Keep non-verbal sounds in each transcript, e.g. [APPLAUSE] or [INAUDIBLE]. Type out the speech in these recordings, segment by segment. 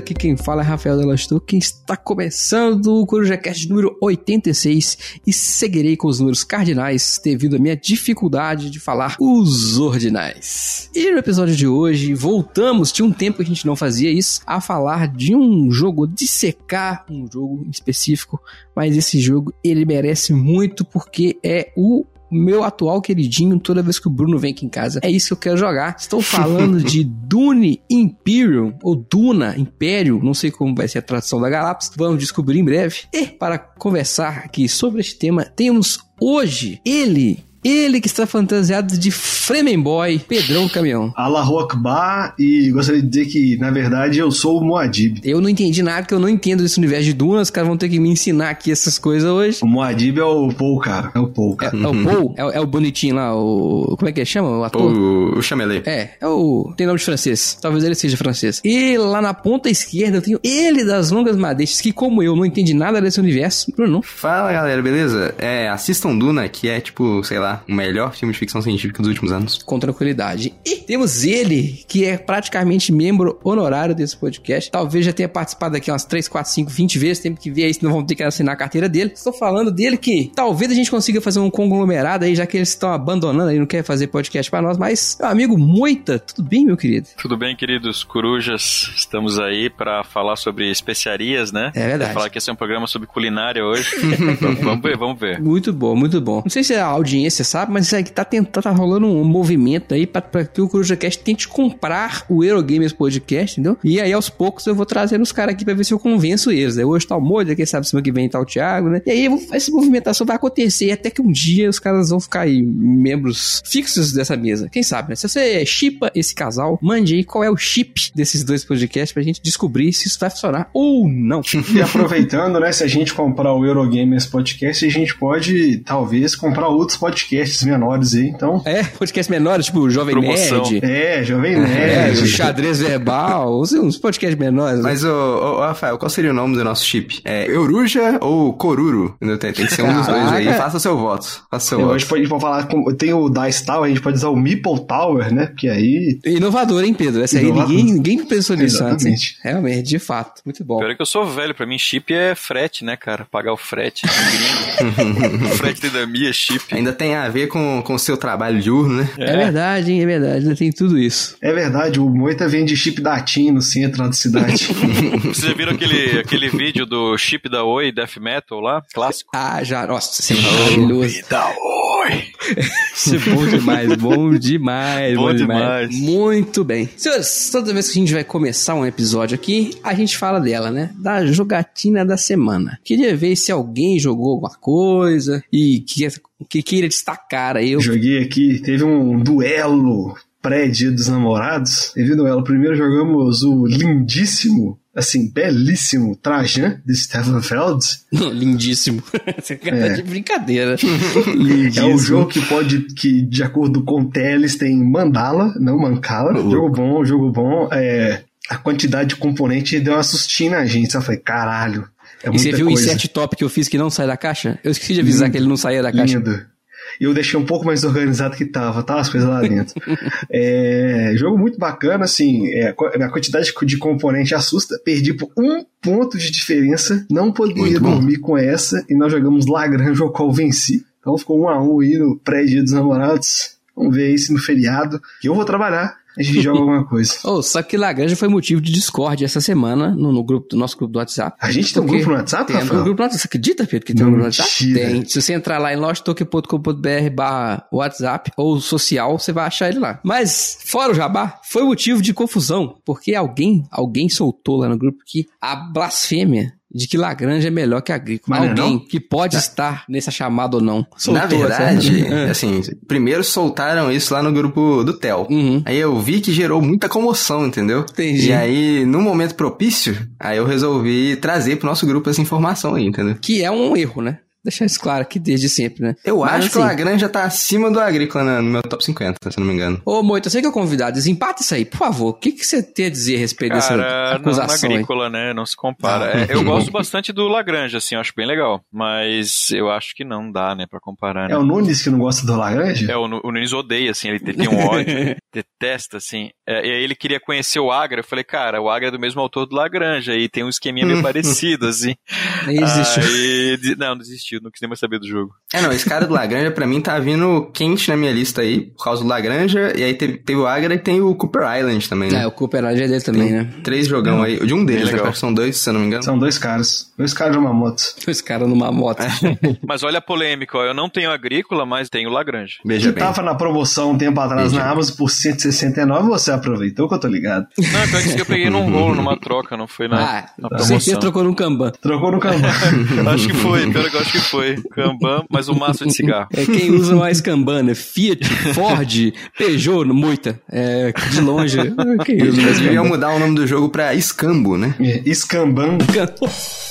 Aqui quem fala é Rafael Delastor, quem está começando o CorujaCast número 86 e seguirei com os números cardinais devido à minha dificuldade de falar os ordinais. E no episódio de hoje, voltamos, tinha um tempo que a gente não fazia isso, a falar de um jogo, dissecar um jogo específico, mas esse jogo ele merece muito porque é o meu atual queridinho toda vez que o Bruno vem aqui em casa. É isso que eu quero jogar. Estou falando [LAUGHS] de Dune Imperium, ou Duna Império, não sei como vai ser a tradução da Galápagos, vamos descobrir em breve. E para conversar aqui sobre este tema, temos hoje ele, ele que está fantasiado de Fremen Boy, Pedrão Caminhão. Allahu Akbar, e gostaria de dizer que, na verdade, eu sou o Moadib. Eu não entendi nada, porque eu não entendo desse universo de Duna, os caras vão ter que me ensinar aqui essas coisas hoje. O Moadib é o Paul, cara. É o Paul, cara. É, é o Paul? É, é, o bonitinho lá, o... Como é que chama? O ator? O, o Chamelet. É, é o... Tem nome de francês. Talvez ele seja francês. E lá na ponta esquerda eu tenho ele das longas madeixas, que como eu não entendi nada desse universo, Bruno. Fala, galera, beleza? É, assistam Duna, que é, tipo, sei lá, o melhor filme de ficção científica dos últimos anos. Com tranquilidade. E temos ele, que é praticamente membro honorário desse podcast. Talvez já tenha participado aqui umas 3, 4, 5, 20 vezes. Temos que ver aí se não vão ter que assinar a carteira dele. Estou falando dele que talvez a gente consiga fazer um conglomerado aí, já que eles estão abandonando aí, não quer fazer podcast para nós. Mas, meu amigo Moita, tudo bem, meu querido? Tudo bem, queridos corujas. Estamos aí para falar sobre especiarias, né? É verdade. falar que esse é um programa sobre culinária hoje. [LAUGHS] vamos ver, vamos ver. Muito bom, muito bom. Não sei se a audiência você sabe, mas isso aqui tá tentando, tá rolando um movimento aí pra que o CorujaCast tente comprar o Eurogamers Podcast, entendeu? E aí aos poucos eu vou trazendo os caras aqui pra ver se eu convenço eles. Aí hoje tá o Molho, quem sabe semana que vem tá o Thiago, né? E aí essa movimentação vai acontecer até que um dia os caras vão ficar aí membros fixos dessa mesa. Quem sabe, né? Se você chipa esse casal, mande aí qual é o chip desses dois podcasts pra gente descobrir se isso vai funcionar ou não. E aproveitando, né? Se a gente comprar o Eurogamers Podcast, a gente pode talvez comprar outros podcasts podcasts menores aí, então. É, podcasts menores, tipo Jovem Promoção. Nerd. É, Jovem é, Nerd. É, xadrez verbal, uns, podcasts menores. Né? Mas, ô, ô, Rafael, qual seria o nome do nosso chip? É Euruja ou Coruro? Tem, tem que ser um dos dois aí. Faça seu voto. Faça seu voto. A gente pode, pode falar, com, tem o Dice Tower, a gente pode usar o Meeple Tower, né? Porque aí... Inovador, hein, Pedro? Essa aí ninguém, ninguém pensou nisso antes. Realmente, de fato. Muito bom. Pior é que eu sou velho, pra mim chip é frete, né, cara? Pagar o frete. [LAUGHS] frete da minha chip. Ainda tem a ver com o seu trabalho diurno, né? É. é verdade, hein? É verdade. Tem tudo isso. É verdade. O Moita vende chip da TIM no centro da cidade. [LAUGHS] Vocês viram aquele, aquele vídeo do chip da Oi Death Metal lá? Clássico? Ah, já. Nossa, é maravilhoso. da Oi! Isso é bom demais. Bom demais. Bom, bom demais. demais. Muito bem. Senhores, toda vez que a gente vai começar um episódio aqui, a gente fala dela, né? Da jogatina da semana. Queria ver se alguém jogou alguma coisa e que que queira destacar aí. Eu... Joguei aqui, teve um duelo pré-dia dos namorados. Teve um duelo. Primeiro jogamos o lindíssimo, assim, belíssimo Trajan, de Stefan Feld. Não, [LAUGHS] lindíssimo. [LAUGHS] é de brincadeira. [LAUGHS] é um jogo que pode, que de acordo com o Teles, tem mandala, não mancala. Jogo bom, jogo bom. É, a quantidade de componente deu uma sustina a gente. Só falei, caralho, é e você viu coisa. o insert top que eu fiz que não sai da caixa? Eu esqueci de avisar lindo, que ele não saía da caixa. Lindo. E eu deixei um pouco mais organizado que tava, tá? As coisas lá dentro. [LAUGHS] é, jogo muito bacana, assim, é, a quantidade de componente assusta. Perdi por um ponto de diferença, não poderia dormir com essa, e nós jogamos Lagrange, o qual venci. Então ficou um a um aí no pré-dia dos namorados. Vamos ver aí se no feriado, que eu vou trabalhar, a gente joga alguma coisa. [LAUGHS] Oh, só que Lagrange foi motivo de Discord essa semana no, no grupo do nosso grupo do WhatsApp. A gente tem um grupo no WhatsApp, Tem um grupo no WhatsApp. Você acredita, Pedro, que tem um grupo no WhatsApp? Tem. Se você entrar lá em losttoken.com.br barra WhatsApp ou social, você vai achar ele lá. Mas, fora o jabá, foi motivo de confusão, porque alguém, alguém soltou lá no grupo que a blasfêmia de que Lagrange é melhor que Agrícola. Mas é Alguém não? que pode estar nessa chamada ou não. Na Soltou verdade, essa- [LAUGHS] assim, primeiro soltaram isso lá no grupo do Tel. Uhum. Aí eu vi que gerou muita comoção, entendeu? Entendi. E aí, no momento propício, aí eu resolvi trazer pro nosso grupo essa informação aí, entendeu? Que é um erro, né? Deixar isso claro aqui desde sempre, né? Eu Mas, acho que o assim, Lagrange já tá acima do Agrícola na- no meu top 50, se eu não me engano. Ô, Moito, eu sei que é convidado. Desempata isso aí, por favor. O que, que você tem a dizer a respeito dessa Cara, não na acusação aí? agrícola, né? Não se compara. É, eu gosto bastante do Lagrange, assim, eu acho bem legal. Mas eu acho que não dá, né, pra comparar, né? É o Nunes que não gosta do Lagrange? É, o, o Nunes odeia, assim, ele tem um ódio, [LAUGHS] detesta, assim. É, e aí ele queria conhecer o Agra, eu falei, cara, o Agra é do mesmo autor do Lagrange, aí tem um esqueminha meio [LAUGHS] parecido, assim. Nem existe. Aí, de- não, não quis nem mais saber do jogo. É, não, esse cara do Lagrange pra mim tá vindo quente na minha lista aí, por causa do Lagrange, e aí teve, teve o Agra e tem o Cooper Island também, né? É, o Cooperage é dele também, né? Três jogão aí, de um deles, né? legal. Acho que São dois, se eu não me engano. São dois caras. Dois caras de uma moto. Os caras numa moto. [LAUGHS] Mas olha a polêmica, ó, eu não tenho agrícola, mas tenho Lagrange. Beija Que bem. tava na promoção um tempo atrás na Amazon por 169, você aproveitou que eu tô ligado. Não, pior que isso que eu peguei num rolo, numa troca, não foi na, ah, na promoção. trocou num Kanban. Trocou no Kanban. [LAUGHS] Acho que foi, pior que eu acho que foi. Kanban, mas o maço de cigarro. É quem usa mais Kanban, né? Fiat, Ford, Peugeot, muita. É, de longe, [LAUGHS] quem usa mais Deviam mudar o nome do jogo pra Escambo, né? É, Escamban. Nossa,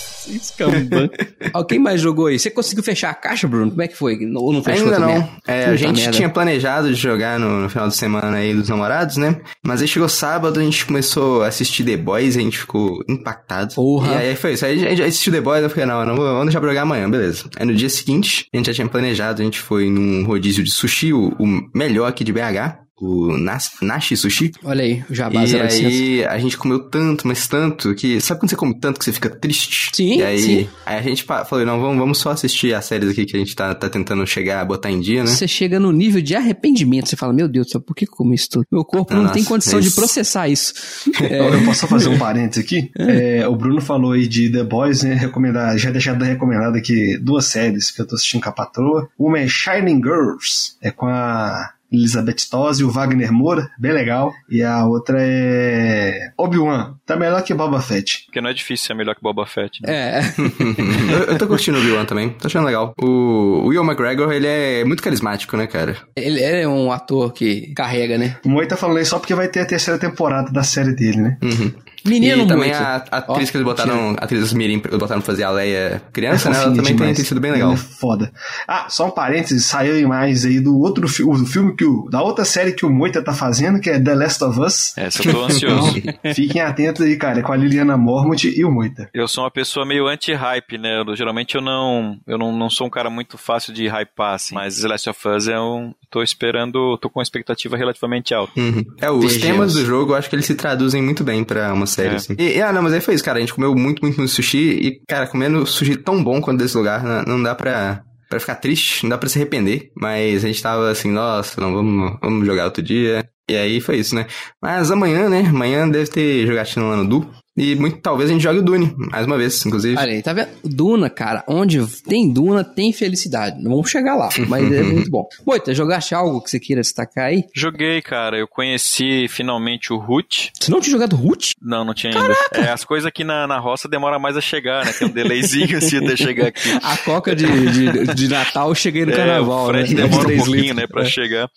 Kanban. [LAUGHS] Ó, quem mais jogou aí? Você conseguiu fechar a caixa, Bruno? Como é que foi? Ou não fechou Ainda também? não. É, a gente merda. tinha planejado de jogar no, no final de semana aí dos namorados, né? Mas aí chegou sábado, a gente começou a assistir The Boys e a gente ficou impactado. Porra. E aí foi isso. Aí a gente assistiu The Boys, eu falei, não, não vou, vamos deixar pra jogar amanhã, beleza. Aí no dia seguinte, a gente já tinha planejado, a gente foi num rodízio de sushi, o, o melhor aqui de BH. O Nas, Nashi Sushi. Olha aí, o Jabá E aí a gente comeu tanto, mas tanto, que. Sabe quando você come tanto que você fica triste? Sim, E aí, sim. aí a gente falou, não, vamos, vamos só assistir as séries aqui que a gente tá, tá tentando chegar, botar em dia, né? Você chega no nível de arrependimento. Você fala, meu Deus do céu, por que eu comi isso tudo? Meu corpo não Nossa, tem condição de processar isso. [LAUGHS] É, Eu posso só fazer um parênteses aqui? [LAUGHS] É, o Bruno falou aí de The Boys, né? Recomendar, já deixado recomendado aqui duas séries que eu tô assistindo com a patroa. Uma é Shining Girls, é com a Elizabeth Tosi e o Wagner Moura, bem legal. E a outra é Obi-Wan, tá melhor que Boba Fett. Porque não é difícil ser melhor que Boba Fett. Né? é. [LAUGHS] eu, eu tô curtindo o Obi-Wan também, tô achando legal. O Will McGregor, ele é muito carismático, né, cara? Ele é um ator que carrega, né? O Moi tá falando aí só porque vai ter a terceira temporada da série dele, né? Uhum. Menino e também muito. a, a atriz Ó, que eles botaram, a atriz Mirim, botaram pra fazer a Leia criança, né? Ela também tem, demais. tem sido bem legal. é foda. Ah, só um parênteses, saiu imagens aí do outro filme, do filme que o, da outra série que o Moita tá fazendo, que é The Last of Us. Essa eu tô ansioso. Então, fiquem atentos aí, cara, é com a Liliana Mormont e o Moita. Eu sou uma pessoa meio anti-hype, né? Eu- geralmente eu não, eu não, não sou um cara muito fácil de hypar, assim. Mas The Last of Us é um. Tô esperando, tô com uma expectativa relativamente alta. Uhum. É, os temas do jogo, eu acho que eles se traduzem muito bem pra uma série, É. assim. E, e, ah, não, mas aí foi isso, cara. A gente comeu muito, muito, muito sushi e, cara, comendo sushi tão bom quanto desse lugar, não, não dá pra, pra ficar triste, não dá pra se arrepender. Mas a gente tava assim, nossa, não, vamos, vamos jogar outro dia. E aí foi isso, né? Mas amanhã, né? Amanhã deve ter jogatina lá no Du. E muito, talvez a gente jogue o Dune, mais uma vez, inclusive. Olha aí, tá vendo? Duna, cara, onde tem Duna, tem felicidade. Não vamos chegar lá, [LAUGHS] mas é muito bom. Moita, jogaste algo que você queira destacar aí? Joguei, cara. Eu conheci finalmente o Root. Você não tinha jogado Root? Não, não tinha ainda. É, as coisas aqui na, na roça demoram mais a chegar, né? Tem um delayzinho assim até chegar aqui. [LAUGHS] A coca de, de, de Natal eu cheguei no É, carnaval, o né? demora um pouquinho, litros. né, pra É. chegar.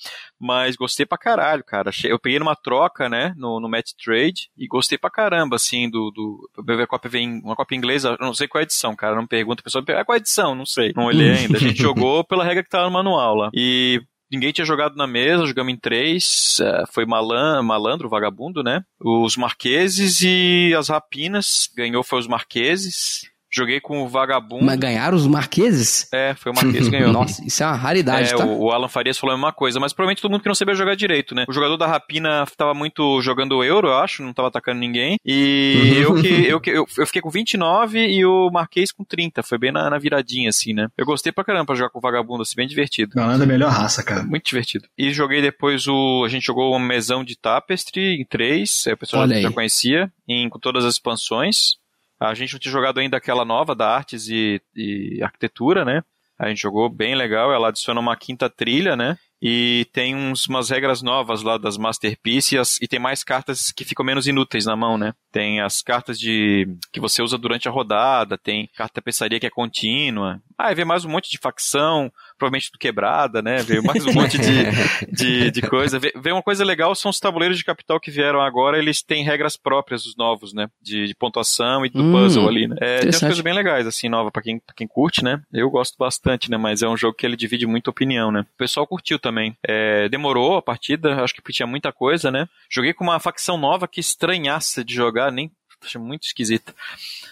Mas gostei pra caralho, cara. Eu peguei numa troca, né, no, no Match Trade e gostei pra caramba, assim, do... do a cópia vem, uma cópia inglesa, eu não sei qual é a edição, cara, não me pergunta, a pessoa pergunta, ah, qual é a edição? Não sei, não olhei ainda. A gente [LAUGHS] jogou pela regra que tava no manual lá. E Ninguém tinha jogado na mesa, jogamos em três. eh, foi Malan, Malandro, Vagabundo, né? Os Marqueses e as Rapinas. Ganhou foi os Marqueses. Joguei com o Vagabundo. Mas ganharam os marqueses? É, foi o Marquês que ganhou. [LAUGHS] Nossa, isso é uma raridade, É, tá? o, o Alan Farias falou a mesma coisa, mas provavelmente todo mundo que não sabia jogar direito, né? O jogador da Rapina tava muito jogando euro, eu acho, não tava atacando ninguém. E eu que eu, que eu, eu fiquei com 29 e o Marquês com 30. Foi bem na, na viradinha, assim, né? Eu gostei pra caramba pra jogar com o vagabundo, assim, bem divertido. Galanda é a melhor raça, cara. Muito divertido. E joguei depois o. A gente jogou um mesão de Tapestry em três. aí O pessoal Olha já, já conhecia, em, com todas as expansões. A gente não tinha jogado ainda aquela nova da Artes e, e Arquitetura, né? A gente jogou bem legal. Ela adiciona uma quinta trilha, né? E tem uns, umas regras novas lá das Masterpiece e, tem mais cartas que ficam menos inúteis na mão, né? Tem as cartas de que você usa durante a rodada, tem carta tapeçaria que é contínua. Ah, e vem mais um monte de facção, provavelmente do quebrada, né? Veio mais um monte de, [LAUGHS] de, de coisa. Vê uma coisa legal, são os tabuleiros de capital que vieram agora, eles têm regras próprias, os novos, né? De, de pontuação e do Hum, puzzle ali, né? É, tem umas coisas bem legais, assim, nova pra quem, pra quem curte, né? Eu gosto bastante, né? Mas é um jogo que ele divide muita opinião, né? O pessoal curtiu também. É, demorou a partida, acho que tinha muita coisa, né? Joguei com uma facção nova que estranhaça de jogar, nem achei muito esquisita.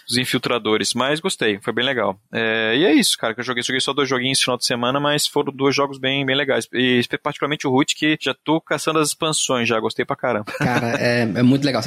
Os infiltradores, mas gostei, foi bem legal. É, e é isso, cara, que eu joguei. Joguei só dois joguinhos esse final de semana, mas foram dois jogos bem, bem legais. E particularmente o Root, que já tô caçando as expansões, já gostei pra caramba. [LAUGHS] Cara, é, é muito legal.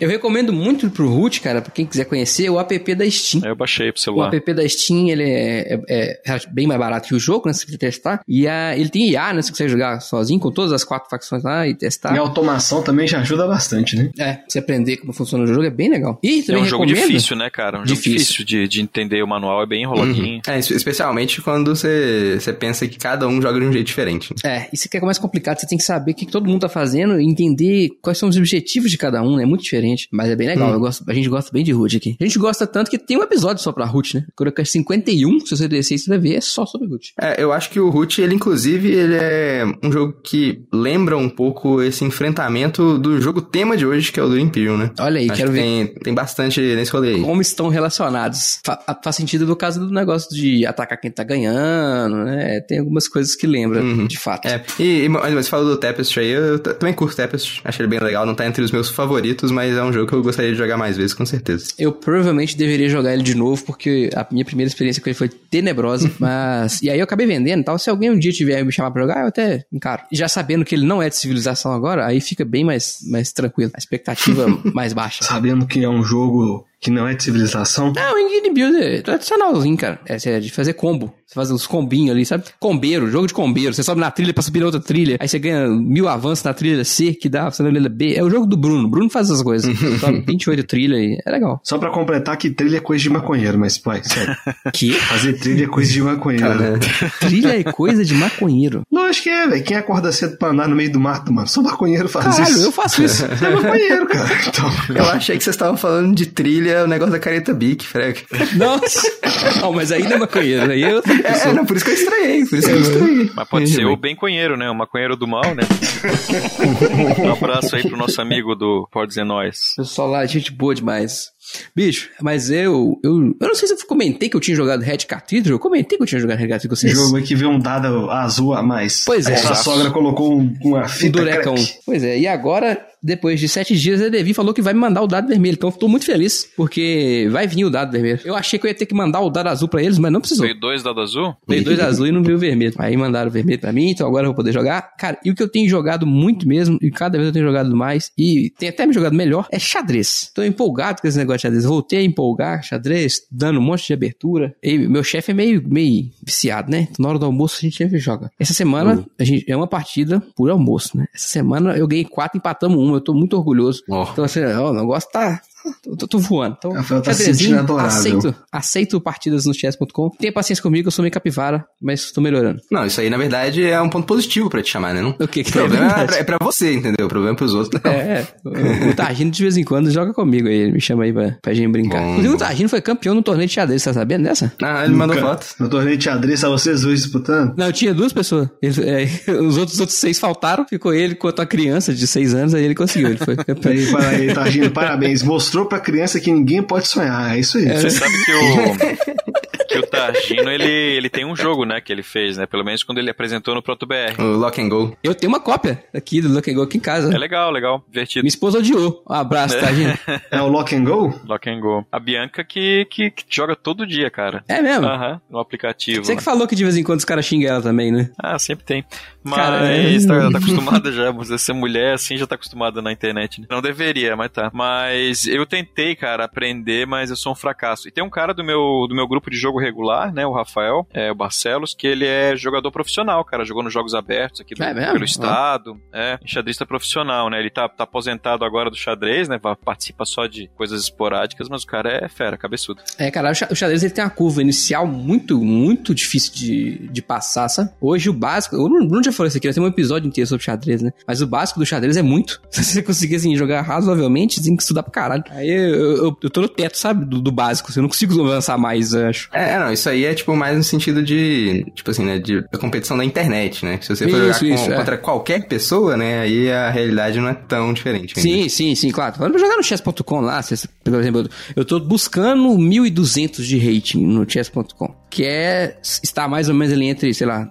Eu recomendo muito pro Root, cara, pra quem quiser conhecer, o app da Steam. Aí eu baixei pro O celular. app da Steam, ele é, é- é bem mais barato que o jogo, né? Se você quiser testar. E a, ele tem IA, né? Se você quiser jogar sozinho, com todas as quatro facções lá e testar. E a automação também já ajuda bastante, né? É, pra você aprender como funciona o jogo, é bem legal. E É um jogo recomendo... difícil, né, cara? Um jogo Difícil. difícil de, de entender o manual, é bem enroladinho. É, es- especialmente quando você, você pensa que cada um joga de um jeito diferente. É, isso que é mais complicado, você tem que saber o que todo mundo tá fazendo e entender quais são os objetivos de cada um, né? É muito diferente. Mas é bem legal, eu gosto, a gente gosta bem de Root aqui. A gente gosta tanto que tem um episódio só pra Root, né? Coroca 51, se você descer, você vai ver, é só sobre Root. É, eu acho que o Root, ele inclusive, ele é um jogo que lembra um pouco esse enfrentamento do jogo tema de hoje, que é o do Imperium, né? Olha aí, Acho quero que ver tem, tem bastante nesse rolê aí. como estão relacionados. Fa- faz sentido no caso do negócio de atacar quem tá ganhando, né? Tem algumas coisas que lembram, Uhum. de fato. É, e, e mas você falou do Tapestry aí, eu também curto Tapestry, achei ele bem legal, não tá entre os meus favoritos, mas é um jogo que eu gostaria de jogar mais vezes, com certeza. Eu provavelmente deveria jogar ele de novo, porque a minha primeira experiência com ele foi tenebrosa. [LAUGHS] mas. E aí eu acabei vendendo e tal. Se alguém um dia tiver me chamar pra jogar, eu até encaro. Já sabendo que ele não é de civilização agora, aí fica bem mais, mais tranquilo. A expectativa [LAUGHS] mais baixa. Sabendo que é um jogo que não é de civilização. Não, o Engine Build é tradicionalzinho, cara. É, é de fazer combo. Você faz uns combinhos ali, sabe? Combeiro, jogo de combeiro. Você sobe na trilha pra subir na outra trilha. Aí você ganha mil avanços na trilha C que dá, você na trilha B. É o jogo do Bruno. Bruno faz essas coisas. [LAUGHS] sobe 28 trilhas e é legal. Só pra completar que trilha é coisa de maconheiro, mas, pai, sério. [LAUGHS] Que? Fazer trilha é coisa de maconheiro. Cara, [LAUGHS] Trilha é coisa de maconheiro. Lógico que é, velho. Quem acorda cedo pra andar no meio do mato, mano? Só maconheiro faz Caralho, isso. eu faço isso. Você é maconheiro, cara. Então, eu achei que vocês estavam falando de trilha, o negócio da careta Bic, Freg. Nossa! [LAUGHS] Não, mas aí não é maconheiro. Aí eu. É, é, não, por isso que eu estranhei, por isso que eu estranhei. Mas pode ser o bem-conheiro, né? O maconheiro do mal, né? [LAUGHS] um abraço aí pro nosso amigo do Pode Dizer Nós. Pessoal lá, gente boa demais. Bicho, mas eu, eu. Eu não sei se eu comentei que eu tinha jogado Red Cathedral. Eu comentei que eu tinha jogado Red Cathedral com vocês. jogo que vê um dado azul a mais. Pois é. Sua sogra colocou um- uma fita Dureca 1. crack. Pois é, e agora, depois de sete dias, a Devi falou que vai me mandar o dado vermelho. Então eu tô muito feliz, porque vai vir o dado vermelho. Eu achei que eu ia ter que mandar o dado azul pra eles, mas não precisou. Veio dois dado azul? Veio dois azul e não veio o vermelho. Aí mandaram o vermelho pra mim, então agora eu vou poder jogar. Cara, e o que eu tenho jogado muito mesmo, e cada vez eu tenho jogado mais, e tem até me jogado melhor, é xadrez. Tô empolgado com esse negócio de xadrez. Voltei a empolgar, xadrez, dando um monte de abertura. E meu chefe é meio, meio viciado, né? Então, na hora do almoço a gente sempre joga. Essa semana, a gente, é uma partida por almoço, né? Essa semana eu ganhei quatro, empatamos Eu tô muito orgulhoso. Ó. Então, assim, ó, o negócio tá. Tô, tô- tô voando. Então, Rafael tá xadrezinho, aceito, aceito partidas no chess.com. Tenha paciência comigo, eu sou meio capivara, mas tô melhorando. Não, isso aí, na verdade, é um ponto positivo pra te chamar, né? Não? O que que O problema é é, pra, é pra você, entendeu? O problema é pros outros. não. É, o, o Targino de vez em quando joga comigo aí, ele me chama aí pra, pra gente brincar. Bom, Inclusive, o. Targino foi campeão no torneio de xadrez, tá sabendo dessa? Ah, ele mandou Nunca. foto. No torneio de xadrez, tá vocês dois disputando? Não, tinha duas pessoas. Ele- é, [LAUGHS] os, outros, os outros seis faltaram, ficou ele quanto a criança de seis anos, aí ele conseguiu, ele foi [LAUGHS] campeão. Aí, para aí, Targino, parabéns. Mostrou pra criança que ninguém pode sonhar. É isso aí. Você sabe que o. [LAUGHS] que o Targino, ele, ele tem um jogo, né, que ele fez, né? Pelo menos quando ele apresentou no Proto BR. O Lock and Go. Eu tenho uma cópia aqui do Look and Go aqui em casa. É legal, legal, divertido. Minha esposa odiou. Um abraço, É. Targino. [LAUGHS] É o Lock and Go? Lock and Go. A Bianca que, que, que joga todo dia, cara. É mesmo? Aham, no aplicativo. Você que falou que de vez em quando os caras xingam ela também, né? Ah, sempre tem. Mas Cara, é- tá, tá [LAUGHS] acostumada já, você ser mulher assim já tá acostumada na internet. né? Não deveria, mas tá. Mas eu tentei, cara, aprender, mas eu sou um fracasso. E tem um cara do meu, do meu grupo de jogo regular, né, o Rafael, é, o Barcelos, que ele é jogador profissional, cara, jogou nos jogos abertos aqui do, É pelo estado, é, xadrista profissional, né, ele tá, tá aposentado agora do xadrez, né, participa só de coisas esporádicas, mas o cara é fera, cabeçudo. É, cara, o xa- o xadrez ele tem uma curva inicial muito, muito difícil de, de passar, sabe? Hoje o básico, eu não, não já falei isso aqui, nós temos um episódio inteiro sobre xadrez, né? Mas o básico do xadrez é muito. [LAUGHS] Se você conseguir, assim, jogar razoavelmente, você tem que estudar pra caralho. Aí eu, eu, eu tô no teto, sabe? Do, do básico, assim, eu não consigo avançar mais, eu acho. É, é, não, isso aí é tipo mais no sentido de, tipo assim, né, de da competição da internet, né? Que se você for Isso, jogar isso, com- é. contra qualquer pessoa, né, aí a realidade não é tão diferente. ainda. Sim, sim, sim, claro. Pra jogar no chess.com lá, se, você- por exemplo, eu- tô buscando 1200 de rating no chess.com, que é, está mais ou menos ali entre, sei lá,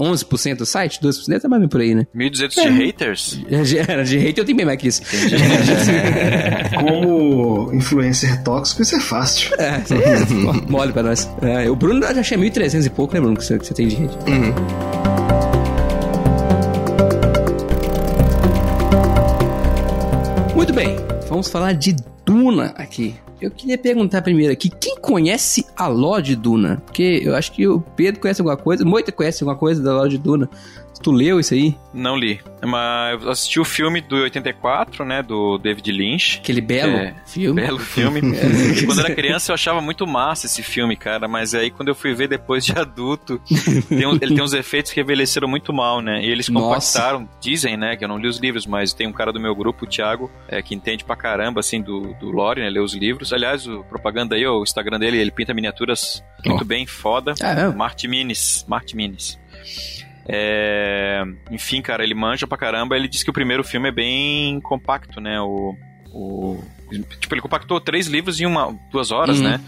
11% do site, 12%, é mais ou menos por aí, né? 1.200 de haters? De, de rate eu tenho bem mais que isso. [LAUGHS] Como influencer tóxico, isso é fácil. É, é mo- mole pra nós. É, o Bruno já achei 1.300 e pouco, né, Bruno, que você, que você tem de rede. Muito bem, vamos falar de Duna aqui. Eu queria perguntar primeiro aqui, quem conhece a Lorde Duna? Porque eu acho que o Pedro conhece alguma coisa, Moita conhece alguma coisa da Lorde Duna. Tu leu isso aí? Não li. Mas eu assisti o filme do 84, né? Do David Lynch. Aquele belo É, filme. Belo filme. [LAUGHS] quando era criança eu achava muito massa esse filme, cara. Mas aí quando eu fui ver depois de adulto, tem um- ele tem uns efeitos que envelheceram muito mal, né? E eles [LAUGHS] Nossa. compactaram, dizem, né? Que eu não li os livros, mas tem um cara do meu grupo, o Thiago, é, que entende pra caramba, assim, do, do lore, né? Lê os livros. Aliás, o propaganda aí, o Instagram dele, ele pinta miniaturas muito bem, foda. Ah, é? Marte Minis. Minis. É, Enfim, cara, ele manja pra caramba. Ele disse que o primeiro filme é bem compacto, né? O, o... Tipo, ele compactou três livros em uma, duas horas, Uhum. né?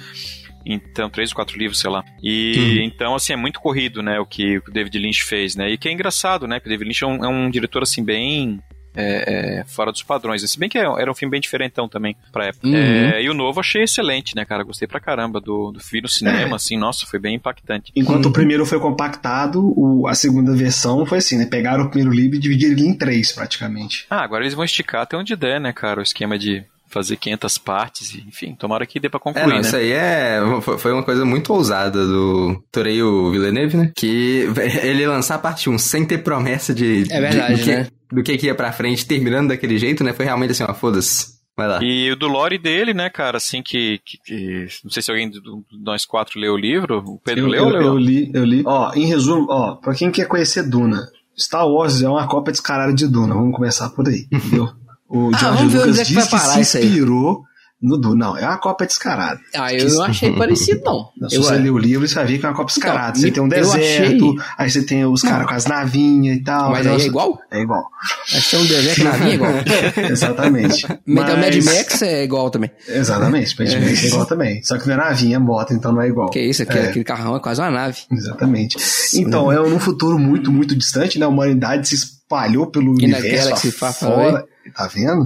Então, três ou quatro livros, sei lá. E Uhum. então, assim, é muito corrido, né? O que o David Lynch fez, né? E que é engraçado, né? Que o David Lynch é um, é um diretor, assim, bem. É, é, fora dos padrões. Se bem que é- era um filme bem diferentão também pra época. Uhum. É, e o novo eu achei excelente, né, cara? Gostei pra caramba do, do filme no cinema, É. assim, nossa, foi bem impactante. Enquanto o primeiro foi compactado, o- a segunda versão foi assim, né? Pegaram o primeiro livro e dividiram ele em três, praticamente. Ah, agora eles vão esticar até onde der, né, cara? O esquema de fazer 500 partes, e, enfim, tomara que dê pra É, concluir, não, né? isso aí é, foi- uma coisa muito ousada do Toreio Villeneuve, né? Que [LAUGHS] ele lançar a parte 1 sem ter promessa de, É verdade, de- que, né? Do que que ia pra frente, terminando daquele jeito, né? Foi realmente assim, ó, foda-se. Vai lá. E o do lore dele, né, cara, assim que, que- que- não sei se alguém de nós quatro leu o livro, o Pedro Eu, leu, eu, leu? eu li, eu li. Ó, em resumo, ó, pra quem quer conhecer Duna, Star Wars é uma cópia descarada de Duna. Vamos começar por aí, entendeu? [LAUGHS] O Ah, George vamos ver onde Lucas é que diz se isso aí. inspirou no. Não, é uma cópia descarada. Ah, eu não achei parecido, não. Se Eu, você ler o livro, você vai ver que é uma cópia descarada. Então, você tem um deserto, achei- aí você tem os caras com as navinhas e tal. Mas aí é igual? É igual. Acho que é um deserto na minha igual. [LAUGHS] Exatamente. [LAUGHS] Mas... Mad Mas- Max é igual também. Exatamente, Mad Max é igual também. Só que não é navinha, é moto, então não é igual. Que isso, aquele, É. aquele carrão é quase uma nave. Exatamente. Então, é num futuro muito, muito distante, né? A humanidade se espalhou pelo E universo fora. Tá vendo?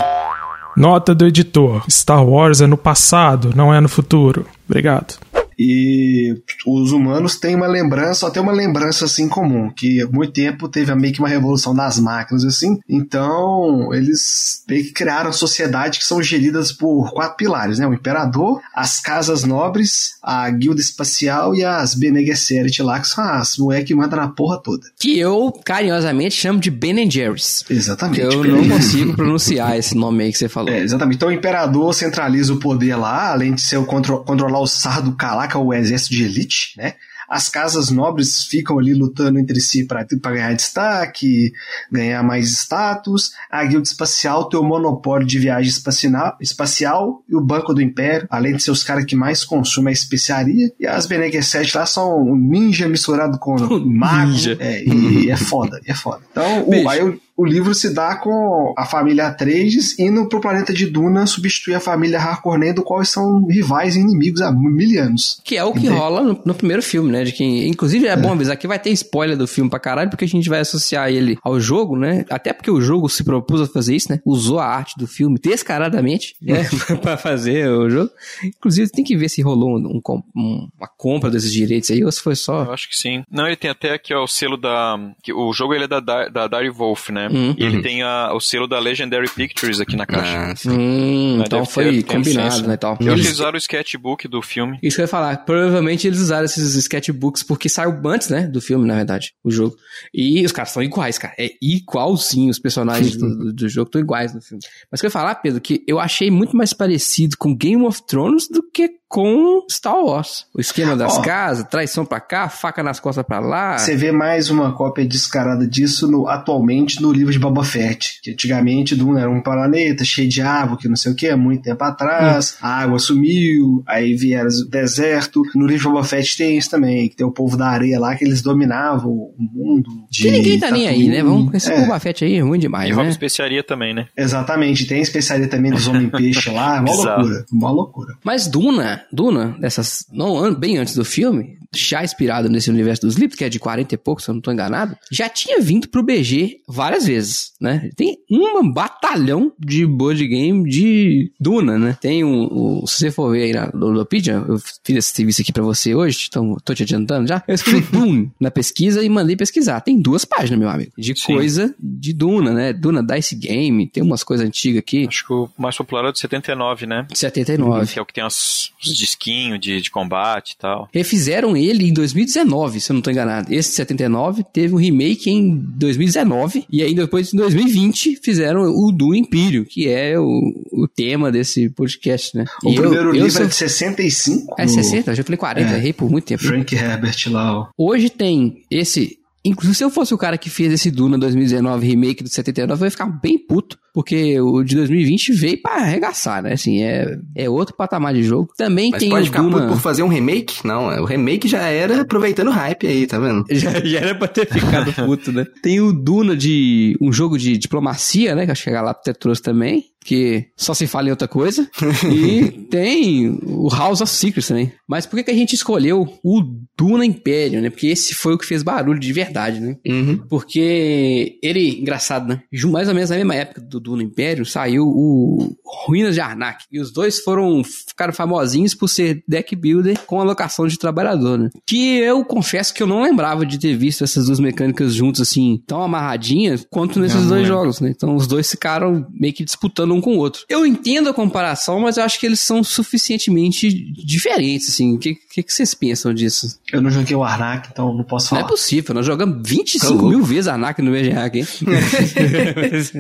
Nota do editor: Star Wars é no passado, não é no futuro. Obrigado. E os humanos têm uma lembrança, só tem uma lembrança assim comum, que há muito tempo teve meio que uma revolução das máquinas assim. Então, eles meio que criaram sociedade que são geridas por quatro pilares, né? O imperador, as casas nobres, a guilda espacial e as Bene Gesserit lá, que são as moleques que mandam na porra toda. Que eu carinhosamente chamo de Ben Jerry's. Exatamente. Eu não consigo pronunciar esse nome aí que você falou. É, exatamente. Então o imperador centraliza o poder lá, além de ser o contro- controlar o Sardo Calaca, o exército de elite, né? As casas nobres ficam ali lutando entre si para ganhar destaque, ganhar mais status. A guilda espacial tem o monopólio de viagem espacial, espacial e o Banco do Império, além de ser os caras que mais consumem a especiaria. E as Bene Gesserit lá são um ninja misturado com [LAUGHS] mago. É, e é foda, é foda. Então, o, aí o, o livro se dá com a família Atreides indo pro planeta de Duna substituir a família Harkonnen, do qual são rivais e inimigos há mil anos. Que é o que rola no, no primeiro filme, né? De quem, inclusive é bom avisar que vai ter spoiler do filme pra caralho, porque a gente vai associar ele ao jogo, né? Até porque o jogo se propôs a fazer isso, né? Usou a arte do filme descaradamente, né? [LAUGHS] pra fazer o jogo. Inclusive tem que ver se rolou um- um um- uma compra desses direitos aí ou se foi só. Eu acho que sim. Não, ele tem até aqui ó, o selo da. que o jogo ele é da, da, da Dire Wolf, né? Uhum. E ele tem a- o selo da Legendary Pictures aqui na caixa. Ah. Hum, então deve foi ter- combinado, licença. né? Tal. Eles- eles usaram o sketchbook do filme. Isso que eu ia falar. Provavelmente eles usaram esses sketchbooks porque saiu antes, né? Do filme, na verdade, o jogo. E os caras são iguais, cara. É igualzinho. Os personagens do, do- do jogo estão iguais no filme. Mas o que eu ia falar, Pedro, que eu achei muito mais parecido com Game of Thrones do que com Star Wars. O esquema das Ó. casas, traição pra cá, faca nas costas pra lá. Você vê mais uma cópia descarada disso no- atualmente no livro de Boba Fett. Que antigamente Duna era um planeta cheio de água, que não sei o que, há muito tempo atrás. A água sumiu, aí vieram o deserto. No livro de Boba Fett tem isso também, que tem o povo da areia lá, que eles dominavam o mundo. De Que ninguém tá nem aí, né? Vamos, esse É. Boba Fett aí é ruim demais, E né? especiaria também, né? Exatamente, tem a especiaria também dos homem-peixe lá, Bizarro. loucura, mó loucura. Mas Duna, Duna, dessas, não, bem antes do filme, já inspirado nesse universo dos livros, que é de 40 e pouco, se eu não tô enganado, já tinha vindo pro BG várias vezes, né? Tem um batalhão de board game de Duna, né? Tem um, um- se você for ver aí na Ludopedia, eu fiz esse serviço aqui pra você hoje, então tô te adiantando já, eu escrevi [LAUGHS] Dune na pesquisa e mandei pesquisar. Tem duas páginas, meu amigo, de Sim. coisa de Duna, né? Duna Dice Game, tem umas coisas antigas aqui, Acho que o mais popular é o de 79, né? 79. Que é o que tem os, os disquinhos de, de combate e tal. Refizeram ele em 2019, se eu não tô enganado. Esse de 79 teve um remake em 2019 e aí depois em 2020 fizeram o do Império, que é o, o tema desse podcast, né? O E eu- primeiro eu livro sou- é de 65. É 60, eu já falei 40, É. errei por muito tempo. Frank Herbert lá, ó. Hoje tem esse. Inclusive, se eu fosse o cara que fez esse Duna 2019 remake do 79, eu ia ficar bem puto. Porque o de 2020 veio pra arregaçar, né? Assim, é, é outro patamar de jogo. Também Mas tem pode o ficar Duna... por fazer um remake? Não, o remake já era aproveitando o hype aí, tá vendo? [LAUGHS] Já, já era pra ter ficado [LAUGHS] puto, né? Tem o Duna de um jogo de diplomacia, né? Que acho que a Galapagos trouxe também. Que só se fala em outra coisa. [LAUGHS] e tem o House of Secrets também. Mas por que, que a gente escolheu o Duna Império, né? Porque esse foi o que fez barulho de verdade, né? Uhum. Porque ele, engraçado, né? Ju- Mais ou menos na mesma época do Duna Império, saiu o Ruínas de Arnak. E os dois foram, ficaram famosinhos por ser deck builder com alocação de trabalhador, né? Que eu confesso que eu não lembrava de ter visto essas duas mecânicas juntas, assim, tão amarradinhas quanto nesses Não, não dois lembro. jogos, né? Então os dois ficaram meio que disputando um com o outro. Eu entendo a comparação, mas eu acho que eles são suficientemente diferentes, assim. O que, que, que vocês pensam disso? Eu não joguei o Arnak, então não posso Não falar. é possível, nós jogamos 25 Tá louco. mil vezes Arnak no VGA aqui.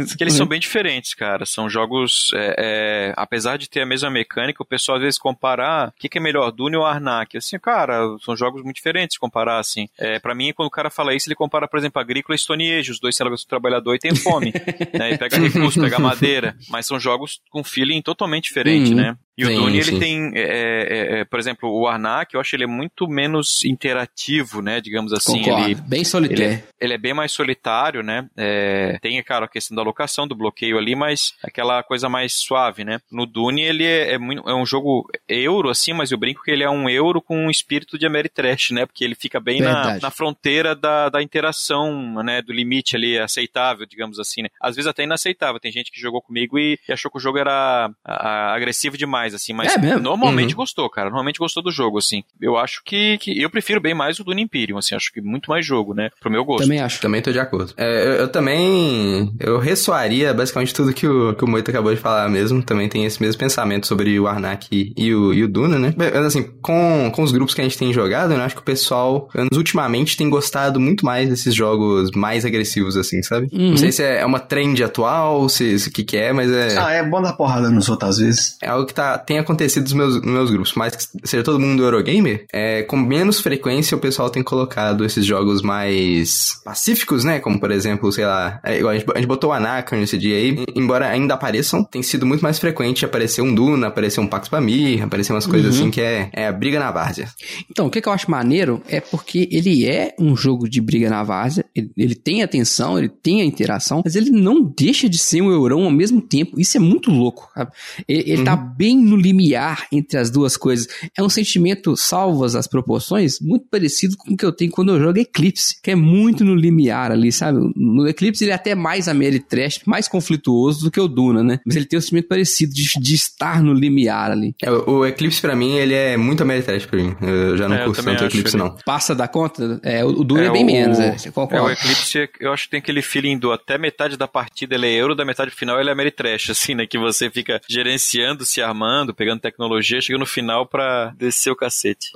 Porque eles são bem diferentes, cara. São jogos. é, é, apesar de ter a mesma mecânica, o pessoal às vezes compara. ah, O que, que é melhor, Dune ou Arnak? Assim, cara, são jogos muito diferentes comparar, assim. É, pra mim, quando o cara fala isso, ele compara, por exemplo, Agrícola e Stone. Os dois são do trabalhador e tem fome. [LAUGHS] né? E pega recurso, pega madeira. Mas são jogos com feeling totalmente diferente, Uhum. né? E o Sim, Dune, sim. ele tem, é, é, é, por exemplo, o Arnak, eu acho ele muito menos interativo, né? Digamos assim. Concordo. Ele, Bem solitário. ele é bem mais solitário, né? É, tem, cara, a questão da locação, do bloqueio ali, mas aquela coisa mais suave, né? No Dune, ele é, é, muito, é um jogo euro, assim, mas eu brinco que ele é um euro com um espírito de Ameritrash, né? Porque ele fica bem na, na fronteira da, da interação, né? Do limite ali aceitável, digamos assim, né? Às vezes até inaceitável. Tem gente que jogou comigo e, e achou que o jogo era a- a- agressivo demais, assim, mas É mesmo? normalmente Uhum. gostou, cara. Normalmente gostou do jogo, assim. Eu acho que, que eu prefiro bem mais o Dune Imperium, assim, acho que muito mais jogo, né? Pro meu gosto. Também acho. Também tô de acordo. É, eu, eu também. Eu ressoaria basicamente tudo que o, que o Moito acabou de falar mesmo. Também tem esse mesmo pensamento sobre o Arnak e, e o, e o Duna, né? Mas assim, com, com os grupos que a gente tem jogado, eu acho que o pessoal, menos ultimamente, tem gostado muito mais desses jogos mais agressivos, assim, sabe? Uhum. Não sei se é uma trend atual, se se o que, que é, mas é. Ah, é bom dar porrada nos outros às vezes. É algo que tá, já tem acontecido nos meus, nos meus grupos, mas que seja todo mundo Eurogamer, é, com menos frequência o pessoal tem colocado esses jogos mais pacíficos, né? Como, por exemplo, sei lá, é, a, gente, a gente botou o Anaka nesse dia aí, embora ainda apareçam, tem sido muito mais frequente aparecer um Duna, aparecer um Pax Pamir, aparecer umas coisas Uhum. assim que é, é a briga na várzea. Então, o que, que eu acho maneiro é porque ele é um jogo de briga na várzea, ele, ele tem a tensão, ele tem a interação, mas ele não deixa de ser um eurão ao mesmo tempo. Isso é muito louco, sabe? Ele, ele tá bem no limiar entre as duas coisas. É um sentimento, salvas as proporções, muito parecido com o que eu tenho quando eu jogo Eclipse, que é muito no limiar ali, sabe? No Eclipse ele é até mais Ameritrash, mais conflituoso do que o Duna, né? Mas ele tem um sentimento parecido de, de estar no limiar ali. É, o, o Eclipse pra mim, ele é muito Ameritrash pra mim. Eu já não É, curto tanto o Eclipse, ele- não. Passa da conta? É, o o Duna é, É, bem o- menos, é, você É, o Eclipse, eu acho que tem aquele feeling do até metade da partida ele é euro, da metade final ele é Ameritrash, assim, né? Que você fica gerenciando, se armando, pegando tecnologia, chega no final pra descer o cacete.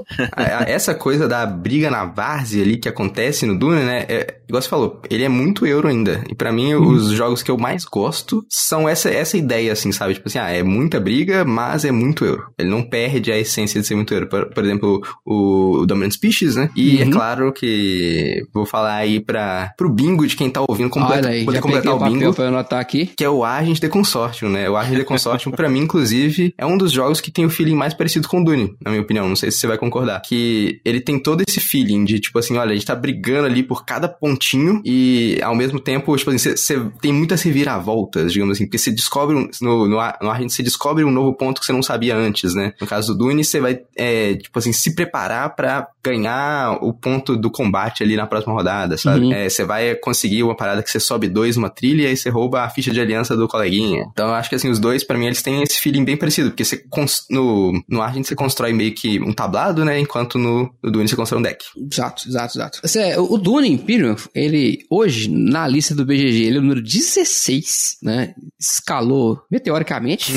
Essa coisa da briga na várzea ali que acontece no Dune, né? É, igual você falou, ele é muito euro ainda. E pra mim, os jogos que eu mais gosto são essa, essa ideia, assim, sabe? Tipo assim, ah, é muita briga, mas é muito euro. Ele não perde a essência de ser muito euro. Por, por exemplo, o, o Dominant Species, né? E Uhum. é claro que vou falar aí pra, pro bingo de quem tá ouvindo completa, Olha aí, poder completar o o bingo. pra eu anotar aqui. Que é o Agent de Consortium, né? O Agent de Consortium, pra mim, inclusive, é um dos jogos que tem o feeling mais parecido com o Dune, na minha opinião. Não sei se você vai concordar. Que ele tem todo esse feeling de, tipo assim, olha, a gente tá brigando ali por cada pontinho e, ao mesmo tempo, tipo assim, você- tem muitas reviravoltas, digamos assim, porque você descobre, um, no, no, no Agent, você descobre um novo ponto que você não sabia antes, né? No caso do Dune, você vai, é, tipo assim, se preparar pra ganhar o ponto do combate ali na próxima rodada, sabe? Uhum. É, você vai conseguir uma parada que você sobe dois numa trilha e aí você rouba a ficha de aliança do coleguinha. Então eu acho que assim, os dois, pra mim, eles têm esse feeling bem parecido, porque você no, no Argent você constrói meio que um tablado, né? Enquanto no, no Dune você constrói um deck. Exato, exato, exato. É, o Dune Imperium, ele, hoje, na lista do BGG, ele é o número 16, né? Escalou meteoricamente.